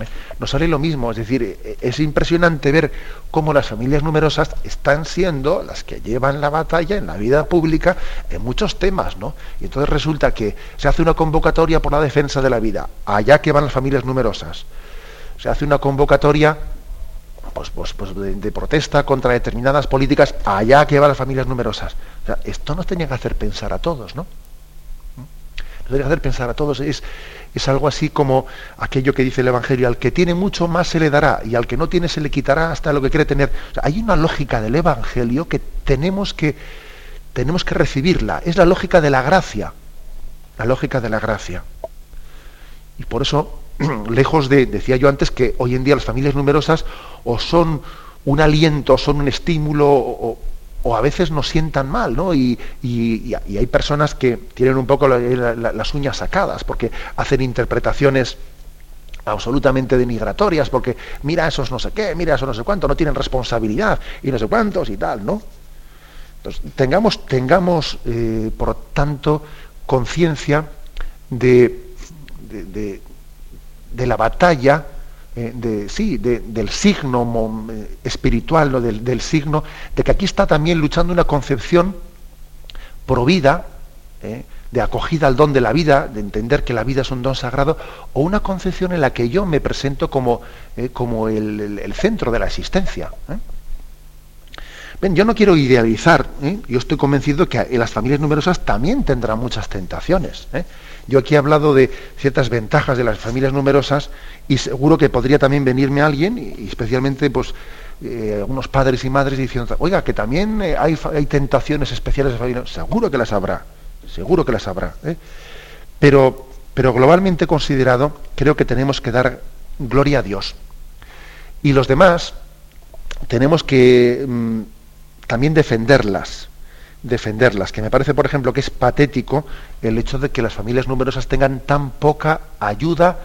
S1: ¿eh? Nos sale lo mismo, es decir, e, es impresionante ver cómo las familias numerosas están siendo las que llevan la batalla en la vida pública en muchos temas, ¿no? Y entonces resulta que se hace una convocatoria por la defensa de la vida, allá que van las familias numerosas. Se hace una convocatoria pues, pues, pues de, protesta contra determinadas políticas, allá que van las familias numerosas. esto nos tenía que hacer pensar a todos, ¿no? Debe hacer pensar a todos. Es, es algo así como aquello que dice el Evangelio, al que tiene mucho más se le dará y al que no tiene se le quitará hasta lo que quiere tener. hay una lógica del Evangelio que tenemos que, tenemos que recibirla. Es la lógica de la gracia. La lógica de la gracia. Y por eso, (clears throat) lejos de, decía yo antes, que hoy en día las familias numerosas o son un aliento, son un estímulo, o, o a veces nos sientan mal, ¿no? Y, hay personas que tienen un poco las uñas sacadas porque hacen interpretaciones absolutamente denigratorias, porque mira esos no sé qué, mira eso no sé cuánto, no tienen responsabilidad y no sé cuántos y tal, ¿no? Entonces, tengamos, tengamos eh, por tanto, conciencia de, de la batalla eh, de, sí, del signo eh, espiritual, ¿no? del, signo, de que aquí está también luchando una concepción provida, eh, de acogida al don de la vida, de entender que la vida es un don sagrado, o una concepción en la que yo me presento como, como el, centro de la existencia. Yo no quiero idealizar, ¿eh? yo estoy convencido que las familias numerosas también tendrán muchas tentaciones. ¿eh? Yo aquí he hablado de ciertas ventajas de las familias numerosas y seguro que podría también venirme alguien, y especialmente pues eh, algunos padres y madres diciendo, oiga, que también hay, hay, tentaciones especiales de familias, seguro que las habrá, seguro que las habrá. Pero, pero globalmente considerado, creo que tenemos que dar gloria a Dios. Y los demás tenemos que mm, también defenderlas, defenderlas, que me parece, por ejemplo, que es patético el hecho de que las familias numerosas tengan tan poca ayuda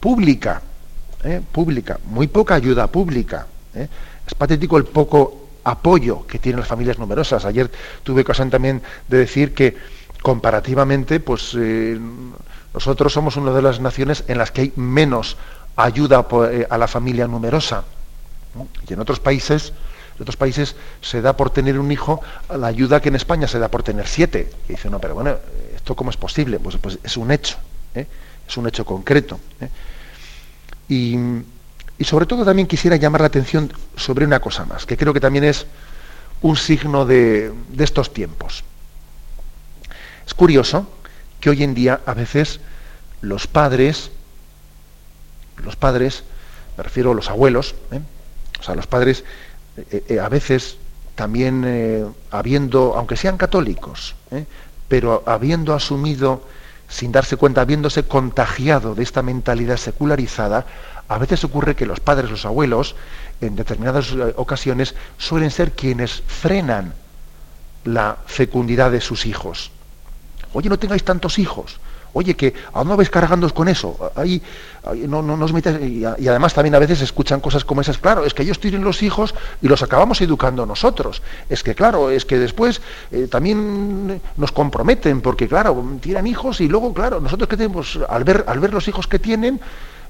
S1: pública, ¿eh? pública, muy poca ayuda pública. ¿eh? Es patético el poco apoyo que tienen las familias numerosas. Ayer tuve ocasión también de decir que comparativamente, pues eh, nosotros somos una de las naciones en las que hay menos ayuda a la familia numerosa. Y en otros países, en otros países se da por tener un hijo la ayuda que en España se da por tener siete. Y dice, no, pero bueno, ¿esto cómo es posible? Pues, pues es un hecho, ¿eh? es un hecho concreto. ¿eh? Y, sobre todo también quisiera llamar la atención sobre una cosa más, que creo que también es un signo de, de estos tiempos. Es curioso que hoy en día a veces los padres, los padres, me refiero a los abuelos, ¿eh? o sea, los padres eh, eh, a veces también eh, habiendo, aunque sean católicos, pero habiendo asumido, sin darse cuenta, habiéndose contagiado de esta mentalidad secularizada, a veces ocurre que los padres, los abuelos, en determinadas ocasiones, suelen ser quienes frenan la fecundidad de sus hijos. Oye, no tengáis tantos hijos, Oye, que aún no vais cargando con eso. Ahí, no, no, nos metáis. Y, además también a veces escuchan cosas como esas. Claro, es que ellos tienen los hijos y los acabamos educando nosotros. Es que claro, es que después eh, también nos comprometen, porque claro, tienen hijos y luego, claro, nosotros que tenemos, al ver, al ver los hijos que tienen,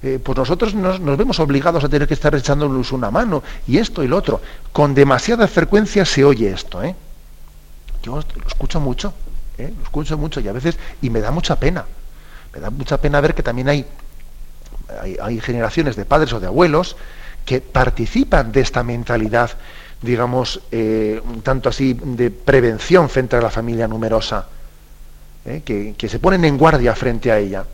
S1: eh, pues nosotros nos, vemos obligados a tener que estar echándoles una mano, y esto y lo otro. Con demasiada frecuencia se oye esto, ¿eh? Yo lo escucho mucho. ¿eh? lo escucho mucho y a veces, y me da mucha pena, me da mucha pena ver que también hay, hay, generaciones de padres o de abuelos que participan de esta mentalidad, digamos, eh, un tanto así de prevención frente a la familia numerosa, ¿eh? que, se ponen en guardia frente a ella.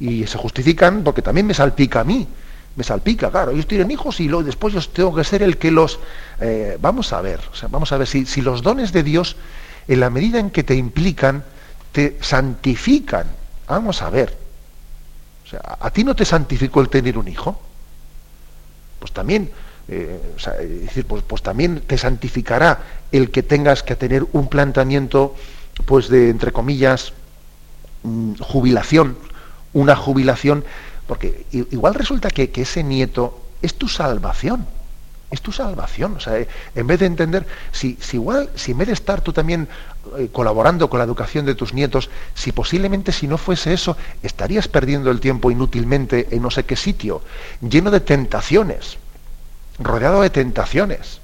S1: Y se justifican porque también me salpica a mí, me salpica, claro, ellos tienen hijos y luego después yo tengo que ser el que los... vamos a ver, vamos a ver si, si los dones de Dios en la medida en que te implican, te santifican. Vamos a ver. O sea, ¿a ti no te santificó el tener un hijo? Pues también, eh, decir, pues, pues, también te santificará el que tengas que tener un planteamiento, pues de, entre comillas, mm, jubilación, una jubilación, porque igual resulta que ese nieto es tu salvación es tu salvación. O sea, eh, en vez de entender, si, igual, si en vez de estar tú también colaborando con la educación de tus nietos, si posiblemente si no fuese eso, estarías perdiendo el tiempo inútilmente en no sé qué sitio, lleno de tentaciones, rodeado de tentaciones.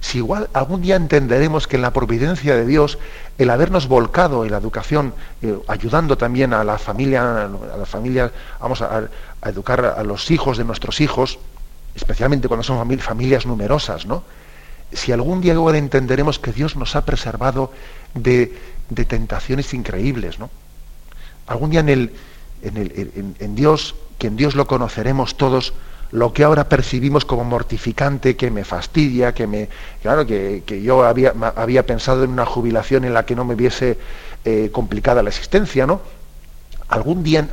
S1: Si igual algún día entenderemos que en la providencia de Dios, el habernos volcado en la educación, eh, ayudando también a la familia, a la familia, vamos a educar a los hijos de nuestros hijos, especialmente cuando son familias numerosas, ¿no? Si algún día ahora entenderemos que Dios nos ha preservado de, tentaciones increíbles, ¿no? Algún día en, el, en, Dios, que en Dios lo conoceremos todos, lo que ahora percibimos como mortificante, que me fastidia, que me. Claro, que, yo había, había, pensado en una jubilación en la que no me viese eh, complicada la existencia, ¿no? Algún día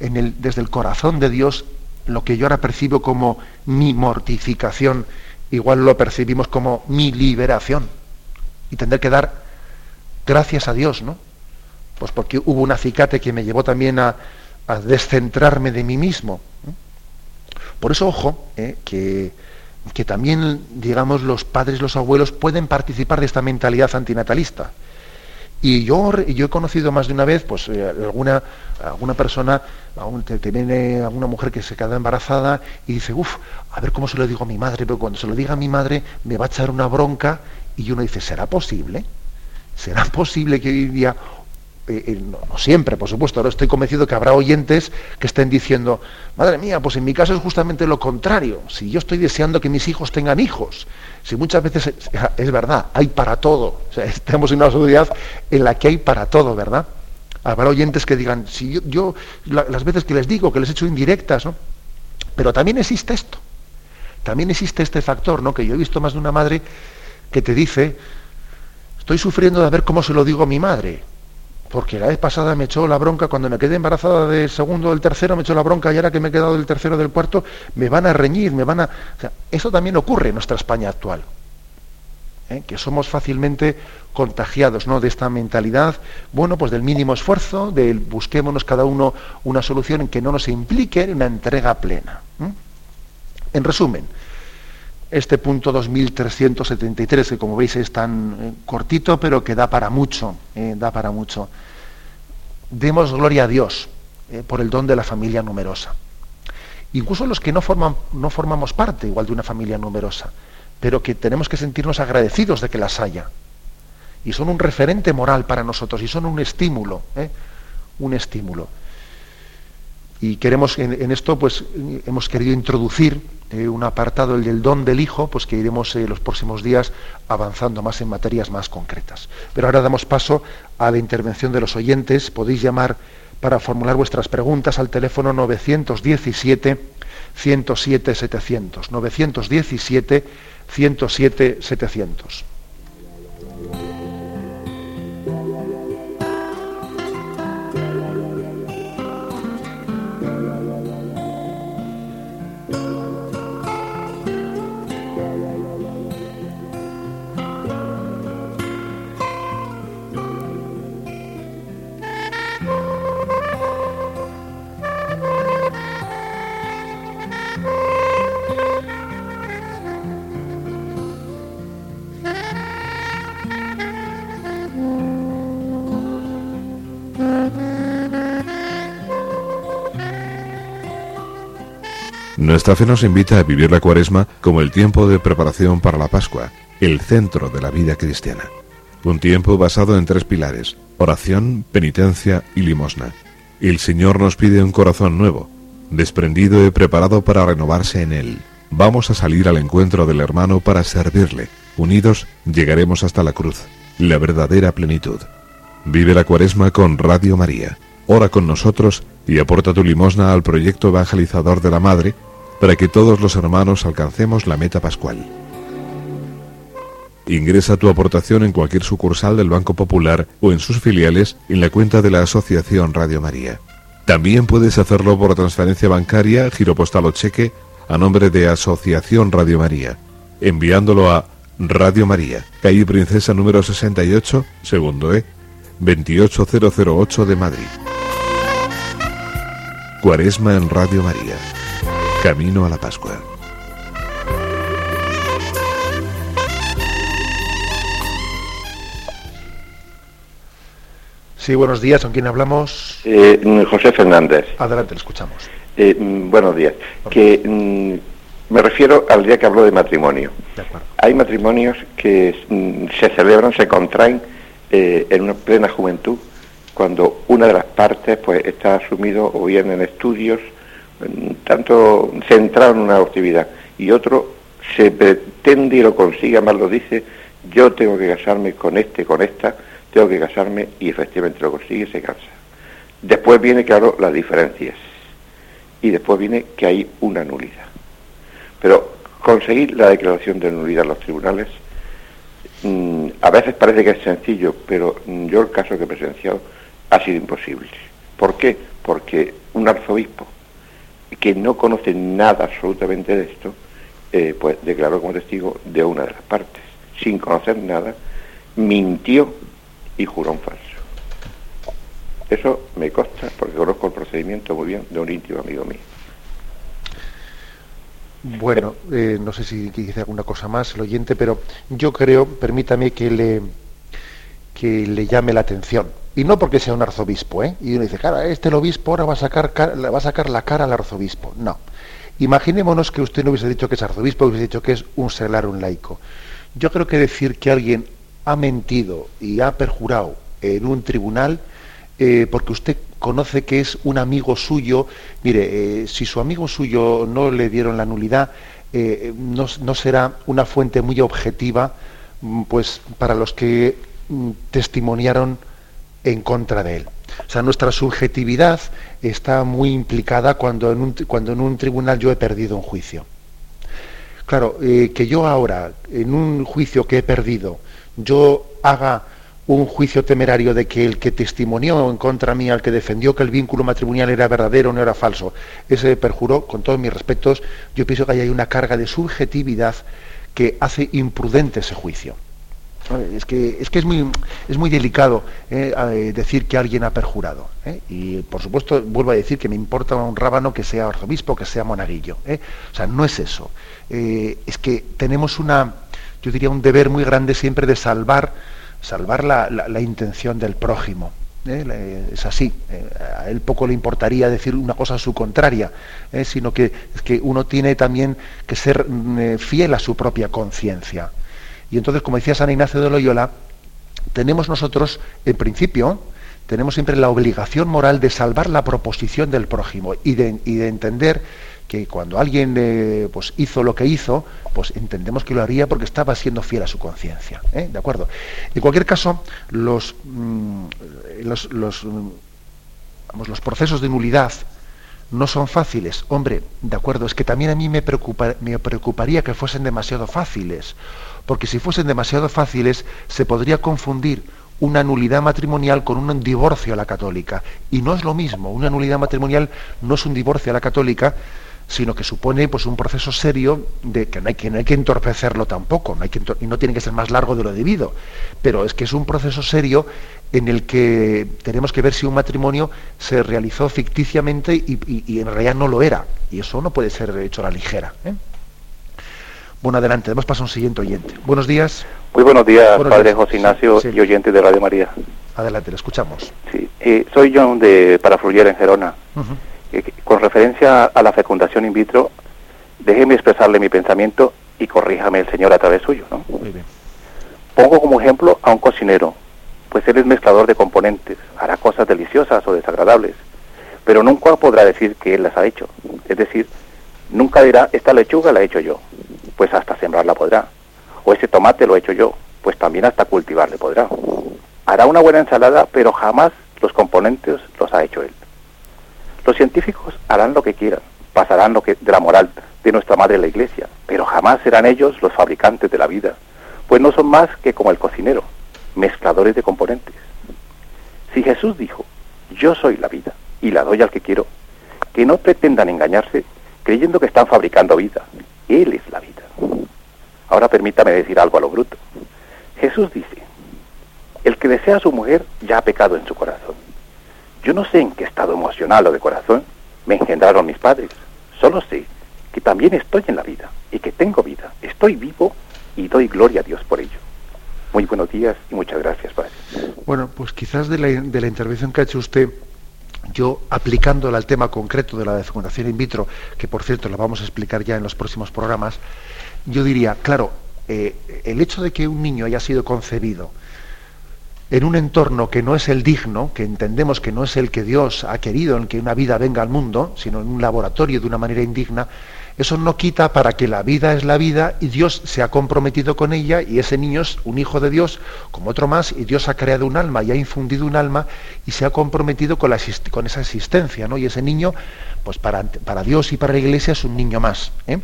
S1: en el, desde el corazón de Dios lo que yo ahora percibo como mi mortificación, igual lo percibimos como mi liberación. Y tendré que dar gracias a Dios, ¿no? Pues porque hubo un acicate que me llevó también a, descentrarme de mí mismo. Por eso, ojo, ¿eh? que, que también, digamos, los padres, los abuelos pueden participar de esta mentalidad antinatalista. Y yo, yo he conocido más de una vez, pues, eh, alguna, alguna persona, te, viene alguna mujer que se queda embarazada y dice, uff, a ver cómo se lo digo a mi madre, pero cuando se lo diga a mi madre me va a echar una bronca y uno dice, ¿será posible? ¿Será posible que hoy día eh, eh, no, siempre, por supuesto, ahora estoy convencido que habrá oyentes que estén diciendo, madre mía, pues en mi caso es justamente lo contrario. Si yo estoy deseando que mis hijos tengan hijos, si muchas veces es, verdad, hay para todo. (laughs) estamos en una sociedad en la que hay para todo, ¿verdad? Habrá oyentes que digan, si yo, las veces que les digo, que les he hecho indirectas, ¿no? Pero también existe esto. También existe este factor, ¿no? Que yo he visto más de una madre que te dice, estoy sufriendo de ver cómo se lo digo a mi madre porque la vez pasada me echó la bronca, cuando me quedé embarazada del segundo o del tercero, me echó la bronca y ahora que me he quedado del tercero del cuarto, me van a reñir, me van a... eso también ocurre en nuestra España actual. ¿eh? que somos fácilmente contagiados ¿no? de esta mentalidad, bueno, pues del mínimo esfuerzo, del busquémonos cada uno una solución en que no nos implique una entrega plena. En resumen, este punto 2373, que como veis es tan eh, cortito, pero que da para mucho, eh, da para mucho. Demos gloria a Dios eh, por el don de la familia numerosa. Incluso los que no, forman, no formamos parte igual de una familia numerosa, pero que tenemos que sentirnos agradecidos de que las haya. Y son un referente moral para nosotros y son un estímulo, un estímulo. Y queremos en, esto, pues hemos querido introducir eh, un apartado, el del don del Hijo, pues que iremos en eh, los próximos días avanzando más en materias más concretas. Pero ahora damos paso a la intervención de los oyentes. Podéis llamar para formular vuestras preguntas al teléfono 917 107 700. 917 107 700.
S2: Nuestra fe nos invita a vivir la cuaresma como el tiempo de preparación para la Pascua, el centro de la vida cristiana. Un tiempo basado en tres pilares, oración, penitencia y limosna. El Señor nos pide un corazón nuevo, desprendido y preparado para renovarse en Él. Vamos a salir al encuentro del hermano para servirle. Unidos llegaremos hasta la cruz, la verdadera plenitud. Vive la cuaresma con Radio María. Ora con nosotros y aporta tu limosna al proyecto evangelizador de la Madre para que todos los hermanos alcancemos la meta pascual. Ingresa tu aportación en cualquier sucursal del Banco Popular o en sus filiales en la cuenta de la Asociación Radio María. También puedes hacerlo por transferencia bancaria, giro postal o cheque a nombre de Asociación Radio María, enviándolo a Radio María, calle Princesa número 68, segundo E, 28008 de Madrid. Cuaresma en Radio María. Camino a la Pascua.
S1: Sí, buenos días. ¿Con quién hablamos?
S3: Eh, José Fernández.
S1: Adelante, le escuchamos.
S3: Eh, mm, buenos días. Que mm, me refiero al día que habló de matrimonio. De acuerdo. Hay matrimonios que mm, se celebran, se contraen eh, en una plena juventud, cuando una de las partes pues está asumido o bien en estudios tanto centrado en una actividad y otro se pretende y lo consigue, más lo dice, yo tengo que casarme con este, con esta, tengo que casarme y efectivamente lo consigue y se casa. Después viene, claro, las diferencias y después viene que hay una nulidad. Pero conseguir la declaración de nulidad en los tribunales mm, a veces parece que es sencillo, pero yo el caso que he presenciado ha sido imposible. ¿Por qué? Porque un arzobispo que no conoce nada absolutamente de esto, eh, pues declaró como testigo de una de las partes, sin conocer nada, mintió y juró un falso. Eso me consta porque conozco el procedimiento muy bien de un íntimo amigo mío.
S1: Bueno, eh, no sé si dice alguna cosa más el oyente, pero yo creo, permítame que le, que le llame la atención y no porque sea un arzobispo, ¿eh? Y uno dice, cara, este el obispo ahora va a sacar, va a sacar la cara al arzobispo. No. Imaginémonos que usted no hubiese dicho que es arzobispo, hubiese dicho que es un seglar, un laico. Yo creo que decir que alguien ha mentido y ha perjurado en un tribunal eh, porque usted conoce que es un amigo suyo, mire, eh, si su amigo suyo no le dieron la nulidad, eh, no, será una fuente muy objetiva mm, pues, para los que mm, testimoniaron en contra de él. O sea, nuestra subjetividad está muy implicada cuando en un, cuando en un tribunal yo he perdido un juicio. Claro, que yo ahora, en un juicio que he perdido, yo haga un juicio temerario de que el que testimonió en contra mía, el que defendió que el vínculo matrimonial era verdadero no era falso, ese perjuró, con todos mis respetos, yo pienso que hay una carga de subjetividad que hace imprudente ese juicio. Es que, es, muy, es muy delicado eh, decir que alguien ha perjurado. Eh, y por supuesto, vuelvo a decir que me importa un rábano que sea arzobispo, que sea monaguillo. Eh. O sea, no es eso. es que tenemos una, yo diría, un deber muy grande siempre de salvar salvar la, intención del prójimo. ¿eh? Es así. Eh, a él poco le importaría decir una cosa a su contraria, ¿eh? sino que, es que uno tiene también que ser mm, fiel a su propia conciencia. Y entonces, como decía San Ignacio de Loyola, tenemos nosotros, en principio, tenemos siempre la obligación moral de salvar la proposición del prójimo y de, entender que cuando alguien eh, pues hizo lo que hizo, pues entendemos que lo haría porque estaba siendo fiel a su conciencia. ¿eh? ¿De acuerdo? En cualquier caso, los, mm, los, mm, los, procesos de nulidad no son fáciles. Hombre, de acuerdo, es que también a mí me preocuparía que fuesen demasiado fáciles, porque si fuesen demasiado fáciles se podría confundir una nulidad matrimonial con un divorcio a la católica. Y no es lo mismo, una nulidad matrimonial no es un divorcio a la católica, sino que supone pues, un proceso serio de que no hay que, entorpecerlo tampoco, no hay que, y no tiene que ser más largo de lo debido, pero es que es un proceso serio en el que tenemos que ver si un matrimonio se realizó ficticiamente y, en realidad no lo era, y eso no puede ser hecho a la ligera. ¿eh? Bueno, adelante, damos paso a un siguiente oyente. Buenos días.
S4: Muy buenos días, Padre José Ignacio y oyente de Radio María.
S1: Adelante, le escuchamos.
S4: Sí, eh, soy John de Parafluyer en Gerona con referencia a la fecundación in vitro, déjeme expresarle mi pensamiento y corríjame el Señor a través suyo. ¿no? Pongo como ejemplo a un cocinero, pues él es mezclador de componentes, hará cosas deliciosas o desagradables, pero nunca podrá decir que él las ha hecho. Es decir, nunca dirá, esta lechuga la he hecho yo, pues hasta sembrarla podrá. O ese tomate lo he hecho yo, pues también hasta cultivarle podrá. Hará una buena ensalada, pero jamás los componentes los ha hecho él. Los científicos harán lo que quieran, pasarán lo que, de la moral de nuestra madre la iglesia, pero jamás serán ellos los fabricantes de la vida, pues no son más que como el cocinero, mezcladores de componentes. Si Jesús dijo, yo soy la vida y la doy al que quiero, que no pretendan engañarse creyendo que están fabricando vida. Él es la vida. Ahora permítame decir algo a lo bruto. Jesús dice, el que desea a su mujer ya ha pecado en su corazón. Yo no sé en qué estado emocional o de corazón me engendraron mis padres. Solo sé que también estoy en la vida y que tengo vida. Estoy vivo y doy gloria a Dios por ello. Muy buenos días y muchas gracias, Padre.
S1: Bueno, pues quizás de la, de la intervención que ha hecho usted, yo aplicándola al tema concreto de la fecundación in vitro, que por cierto la vamos a explicar ya en los próximos programas, yo diría, claro, eh, el hecho de que un niño haya sido concebido en un entorno que no es el digno, que entendemos que no es el que Dios ha querido en que una vida venga al mundo, sino en un laboratorio de una manera indigna, eso no quita para que la vida es la vida y Dios se ha comprometido con ella y ese niño es un hijo de Dios como otro más y Dios ha creado un alma y ha infundido un alma y se ha comprometido con, esa existencia, ¿no? Y ese niño, pues para, para, Dios y para la Iglesia es un niño más. ¿eh?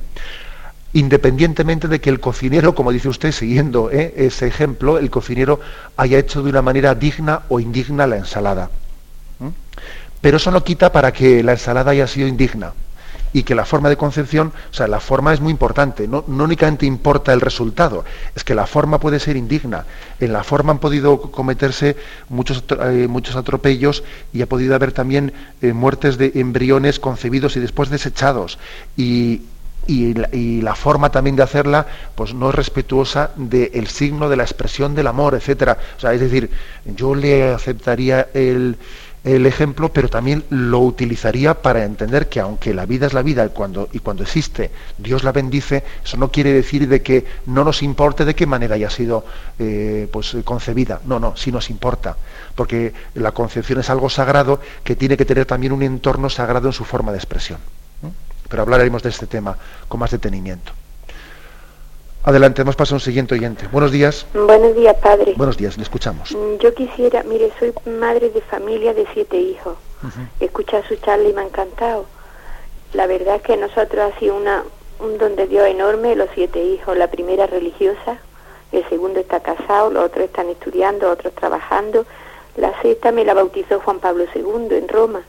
S1: independientemente de que el cocinero, como dice usted, siguiendo ¿eh? ese ejemplo, el cocinero haya hecho de una manera digna o indigna la ensalada. Pero eso no quita para que la ensalada haya sido indigna y que la forma de concepción, o sea, la forma es muy importante, no, únicamente importa el resultado, es que la forma puede ser indigna. En la forma han podido cometerse muchos, eh, muchos atropellos y ha podido haber también eh, muertes de embriones concebidos y después desechados. Y, y la, forma también de hacerla pues no es respetuosa del signo de la expresión del amor, etcétera. O sea, es decir, yo le aceptaría el, el ejemplo, pero también lo utilizaría para entender que aunque la vida es la vida y cuando, y cuando existe Dios la bendice, eso no quiere decir de que no nos importe de qué manera haya sido eh, pues, concebida. No, no, sí nos importa, porque la concepción es algo sagrado que tiene que tener también un entorno sagrado en su forma de expresión. Pero hablaremos de este tema con más detenimiento. Adelante, hemos pasado a un siguiente oyente. Buenos días.
S5: Buenos días, padre.
S1: Buenos días, le escuchamos.
S5: Mm, yo quisiera, mire, soy madre de familia de siete hijos. He escuchado su charla y me ha encantado. La verdad es que nosotros ha sido una, un don de Dios enorme, los siete hijos. La primera religiosa, el segundo está casado, los otros están estudiando, otros trabajando. La sexta me la bautizó Juan Pablo II en Roma,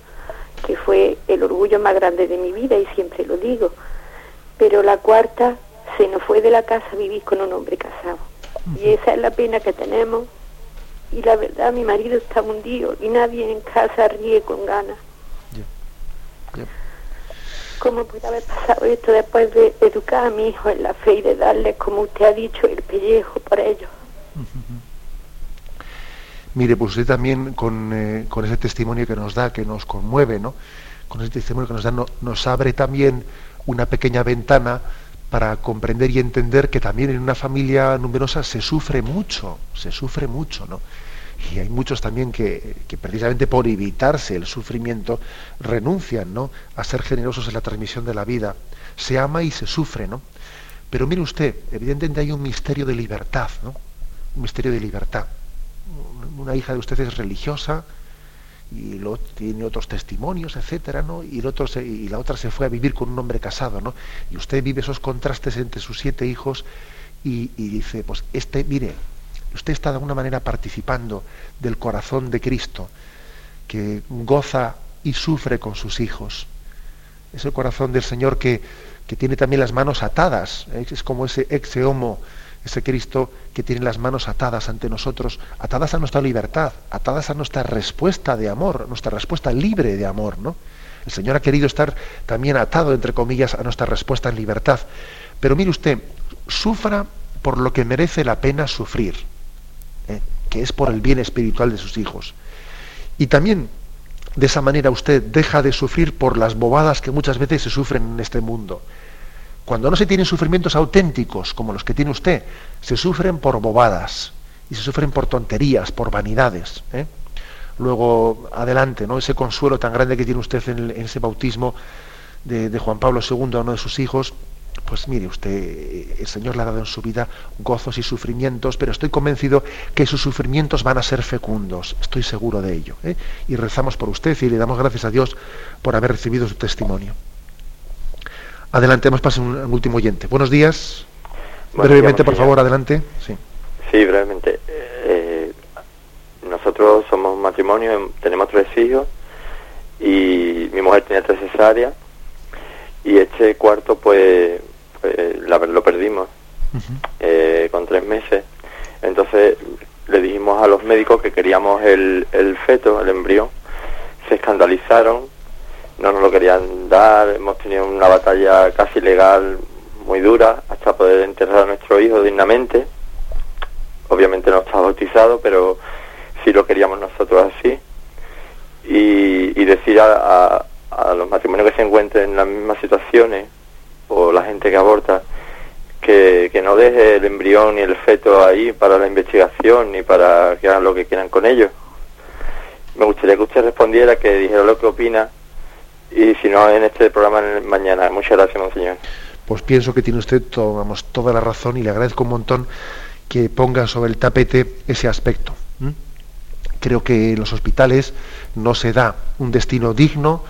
S5: que fue el orgullo más grande de mi vida y siempre lo digo. Pero la cuarta se nos fue de la casa a vivir con un hombre casado. Y esa es la pena que tenemos. Y la verdad, mi marido está hundido y nadie en casa ríe con ganas. ¿Cómo puede haber pasado esto después de educar a mi hijo en la fe y de darle, como usted ha dicho, el pellejo por ellos?
S1: Mire, pues usted también con, eh, con, ese testimonio que nos da, que nos conmueve, ¿no? Con ese testimonio que nos da, nos abre también una pequeña ventana para comprender y entender que también en una familia numerosa se sufre mucho, se sufre mucho, ¿no? Y hay muchos también que, precisamente por evitarse el sufrimiento renuncian, ¿no? A ser generosos en la transmisión de la vida. Se ama y se sufre, ¿no? Pero mire usted, evidentemente hay un misterio de libertad, ¿no? Un misterio de libertad. Una hija de usted es religiosa, y lo, tiene otros testimonios, etcétera, ¿no? Y, la otra se fue a vivir con un hombre casado, ¿no? Y usted vive esos contrastes entre sus siete hijos y, dice, pues este, mire, usted está de alguna manera participando del corazón de Cristo, que goza y sufre con sus hijos. Es el corazón del Señor que, que tiene también las manos atadas, ¿eh? es como ese ex homo ese Cristo que tiene las manos atadas ante nosotros, atadas a nuestra libertad, atadas a nuestra respuesta de amor, nuestra respuesta libre de amor, ¿no? El Señor ha querido estar también atado, entre comillas, a nuestra respuesta en libertad. Pero mire usted, sufra por lo que merece la pena sufrir, ¿eh? que es por el bien espiritual de sus hijos. Y también de esa manera usted deja de sufrir por las bobadas que muchas veces se sufren en este mundo. Cuando no se tienen sufrimientos auténticos como los que tiene usted, se sufren por bobadas y se sufren por tonterías, por vanidades. ¿eh? Luego, adelante, ¿no? ese consuelo tan grande que tiene usted en, ese bautismo de, Juan Pablo II a uno de sus hijos, pues mire usted, el Señor le ha dado en su vida gozos y sufrimientos, pero estoy convencido que sus sufrimientos van a ser fecundos, estoy seguro de ello. ¿eh? Y rezamos por usted y le damos gracias a Dios por haber recibido su testimonio. Adelante, hemos pasado un, último oyente. Buenos días. brevemente, por favor, adelante.
S6: Sí, sí brevemente. Eh, nosotros somos un matrimonio, em, tenemos tres hijos y mi mujer tenía tres cesáreas y este cuarto pues, pues lo perdimos eh, con tres meses. Entonces le dijimos a los médicos que queríamos el, el feto, el embrión. Se escandalizaron no nos lo querían dar, hemos tenido una batalla casi legal muy dura hasta poder enterrar a nuestro hijo dignamente. Obviamente no está bautizado, pero sí lo queríamos nosotros así. Y, decir a, los matrimonios que se encuentren en las mismas situaciones, o la gente que aborta, que, que no deje el embrión ni el feto ahí para la investigación ni para que hagan lo que quieran con ellos. Me gustaría que usted respondiera, que dijera lo que opina y si no en este programa mañana. Muchas gracias, monseñor.
S1: Pues pienso que tiene usted vamos, toda la razón y le agradezco un montón que ponga sobre el tapete ese aspecto. Creo que en los hospitales no se da un destino digno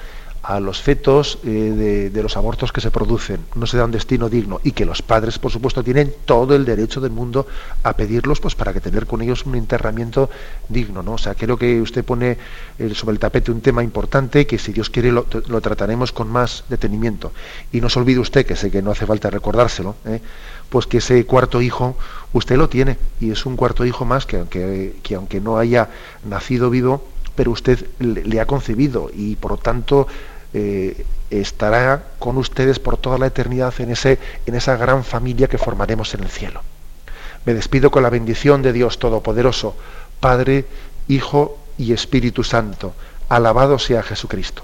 S1: a los fetos eh, de, los abortos que se producen. No se da un destino digno y que los padres, por supuesto, tienen todo el derecho del mundo a pedirlos pues, para que tener con ellos un enterramiento digno. ¿no? O sea, creo que usted pone eh, sobre el tapete un tema importante que, si Dios quiere, lo, trataremos con más detenimiento. Y no se olvide usted, que sé que no hace falta recordárselo, ¿eh? pues que ese cuarto hijo usted lo tiene y es un cuarto hijo más que aunque, que aunque no haya nacido vivo, pero usted le, ha concebido y por lo tanto eh, estará con ustedes por toda la eternidad en, ese, en esa gran familia que formaremos en el cielo. Me despido con la bendición de Dios Todopoderoso, Padre, Hijo y Espíritu Santo. Alabado sea Jesucristo.